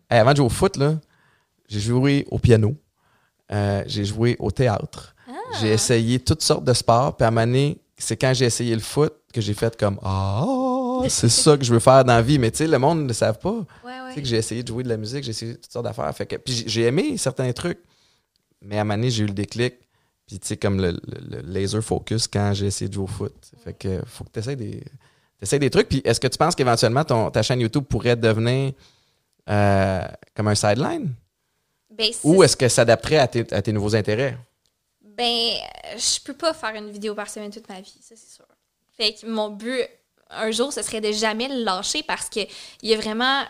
avant de jouer au foot, là, j'ai joué au piano, euh, j'ai joué au théâtre, ah. j'ai essayé toutes sortes de sports, puis à un moment donné, c'est quand j'ai essayé le foot que j'ai fait comme Ah, c'est ça que je veux faire dans la vie. Mais tu sais, le monde ne le savent pas. Tu sais que j'ai essayé de jouer de la musique, j'ai essayé toutes sortes d'affaires. Fait que, puis j'ai aimé certains trucs, mais à un moment donné, j'ai eu le déclic. Puis tu sais, comme le, laser focus quand j'ai essayé de jouer au foot. Fait que faut que tu essaies des T'essayes des trucs, puis est-ce que tu penses qu'éventuellement ta chaîne YouTube pourrait devenir euh, comme un sideline? Ben, Ou est-ce que ça s'adapterait à tes, nouveaux intérêts? Ben, je peux pas faire une vidéo par semaine toute ma vie, ça c'est sûr. Fait que mon but, un jour, ce serait de jamais le lâcher parce que il y a vraiment.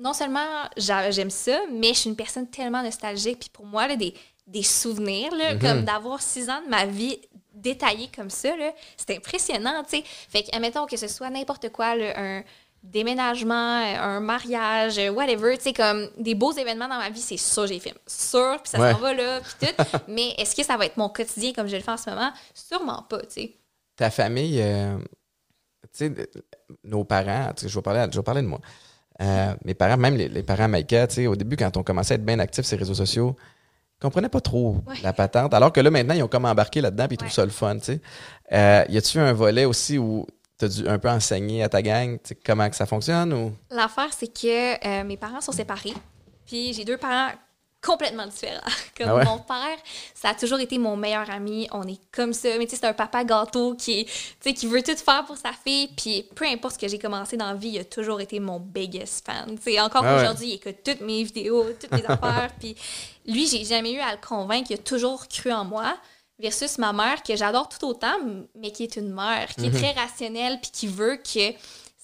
Non seulement j'aime ça, mais je suis une personne tellement nostalgique. Puis pour moi, là, des, des souvenirs, là, mm-hmm. comme d'avoir six ans de ma vie détaillé comme ça, c'est impressionnant, tu sais. Fait que, admettons que ce soit n'importe quoi, un déménagement, un mariage, whatever, tu sais, comme des beaux événements dans ma vie, c'est sûr, j'ai fait sûr, puis ça s'en va là, puis tout. Mais est-ce que ça va être mon quotidien comme je le fais en ce moment? Sûrement pas, tu sais. Ta famille, euh, tu sais, nos parents, je vais parler, je vais parler de moi. Euh, mes parents, même les, les parents Maïka, tu sais, au début, quand on commençait à être bien actifs sur les réseaux sociaux, comprenaient pas trop la patente. Alors que là, maintenant, ils ont comme embarqué là-dedans puis ils trouvent ça le fun, tu sais. Euh, y a-tu un volet aussi où tu as dû un peu enseigner à ta gang comment que ça fonctionne ou? L'affaire, c'est que euh, mes parents sont séparés. Puis j'ai deux parents complètement différent. Comme ah mon père, ça a toujours été mon meilleur ami. On est comme ça. Mais tu sais, c'est un papa gâteau qui, qui veut tout faire pour sa fille. Puis peu importe ce que j'ai commencé dans la vie, il a toujours été mon biggest fan. sais encore ah aujourd'hui, il écoute toutes mes vidéos, toutes mes affaires. Puis lui, j'ai jamais eu à le convaincre. Il a toujours cru en moi. Versus ma mère, que j'adore tout autant, mais qui est une mère, qui est mhm. très rationnelle, puis qui veut que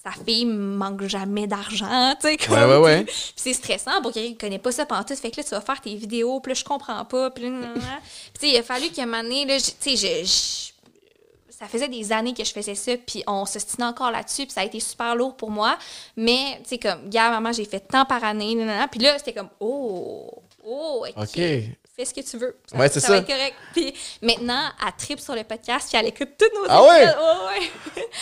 sa fille manque jamais d'argent, tu sais. Comme, ouais, ouais, ouais. Puis c'est stressant pour quelqu'un qui connaît pas ça pendant tout. Fait que là, tu vas faire tes vidéos, puis là, je comprends pas, puis tu sais, il a fallu qu'à un moment donné, là, tu sais, je, ça faisait des années que je faisais ça, puis on se s'ostinait encore là-dessus, puis ça a été super lourd pour moi. Mais, tu sais, comme, gars, maman, j'ai fait tant par année, puis là, c'était comme, oh, oh, OK fais ce que tu veux. Ça, ouais, c'est ça. va être correct. Puis maintenant, elle tripe sur le podcast, puis elle écoute tous nos ah Ouais? ouais,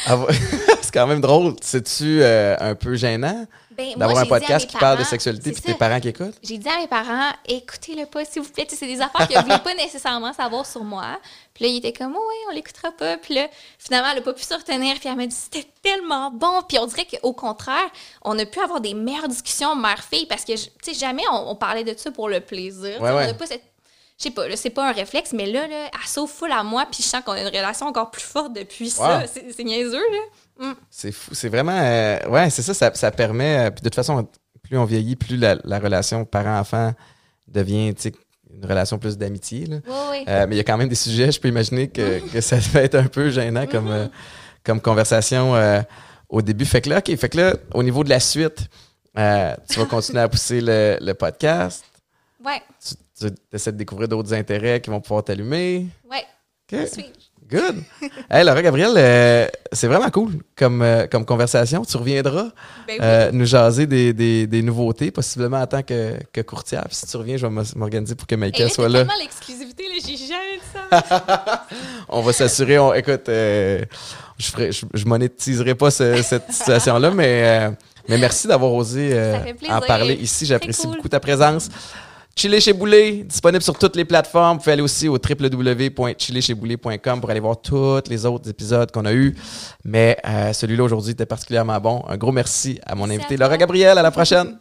ah ouais. c'est quand même drôle. C'est-tu euh, un peu gênant? Ben, d'avoir un podcast qui parle de sexualité puis tes parents qui écoutent? J'ai dit à mes parents, écoutez-le pas, s'il vous plaît. C'est des affaires que vous voulez pas nécessairement savoir sur moi. Puis là, il était comme, oui, on l'écoutera pas. Puis là, finalement, elle a pas pu se retenir. Puis elle m'a dit, c'était tellement bon. Puis on dirait qu'au contraire, on a pu avoir des meilleures discussions mère-fille parce que, tu sais, jamais on, on parlait de ça pour le plaisir. Ouais, On ouais. n'a pas cette. Je sais pas, là, c'est pas un réflexe, mais là, là, elle sauve full à moi, puis je sens qu'on a une relation encore plus forte depuis ça. Wow. C'est niaiseux, là. C'est fou. C'est vraiment. euh, ouais, c'est ça, ça. ça permet. euh, puis de toute façon, plus on vieillit, plus la, la relation parent-enfant devient une relation plus d'amitié. Oui, oui. Euh, mais il y a quand même des sujets, je peux imaginer que, que ça devait être un peu gênant comme, euh, comme conversation au début. Fait que là, OK, fait que là, au niveau de la suite, tu vas continuer à pousser le, le podcast. Ouais, Tu, tu essaies de découvrir d'autres intérêts qui vont pouvoir t'allumer. ouais. Good. Hey, Laura Gabriel, euh, c'est vraiment cool comme, euh, comme conversation. Tu reviendras Ben oui. euh, nous jaser des, des, des nouveautés, possiblement en tant que, que courtière. Puis si tu reviens, je vais m'organiser pour que Maïka là, soit c'est là. tellement l'exclusivité, là, j'ai jamais dit ça. On va s'assurer. On, écoute, je, ferai, je, je monétiserai pas ce- cette situation-là, mais, mais merci d'avoir osé en parler ici. J'apprécie cool. beaucoup ta présence. Chiller chez Boulet, disponible sur toutes les plateformes. Vous pouvez aller aussi au www.chillercheiboulet.com pour aller voir tous les autres épisodes qu'on a eus. Mais euh, celui-là aujourd'hui était particulièrement bon. Un gros merci à mon invité. Laura Gabriel. À la prochaine.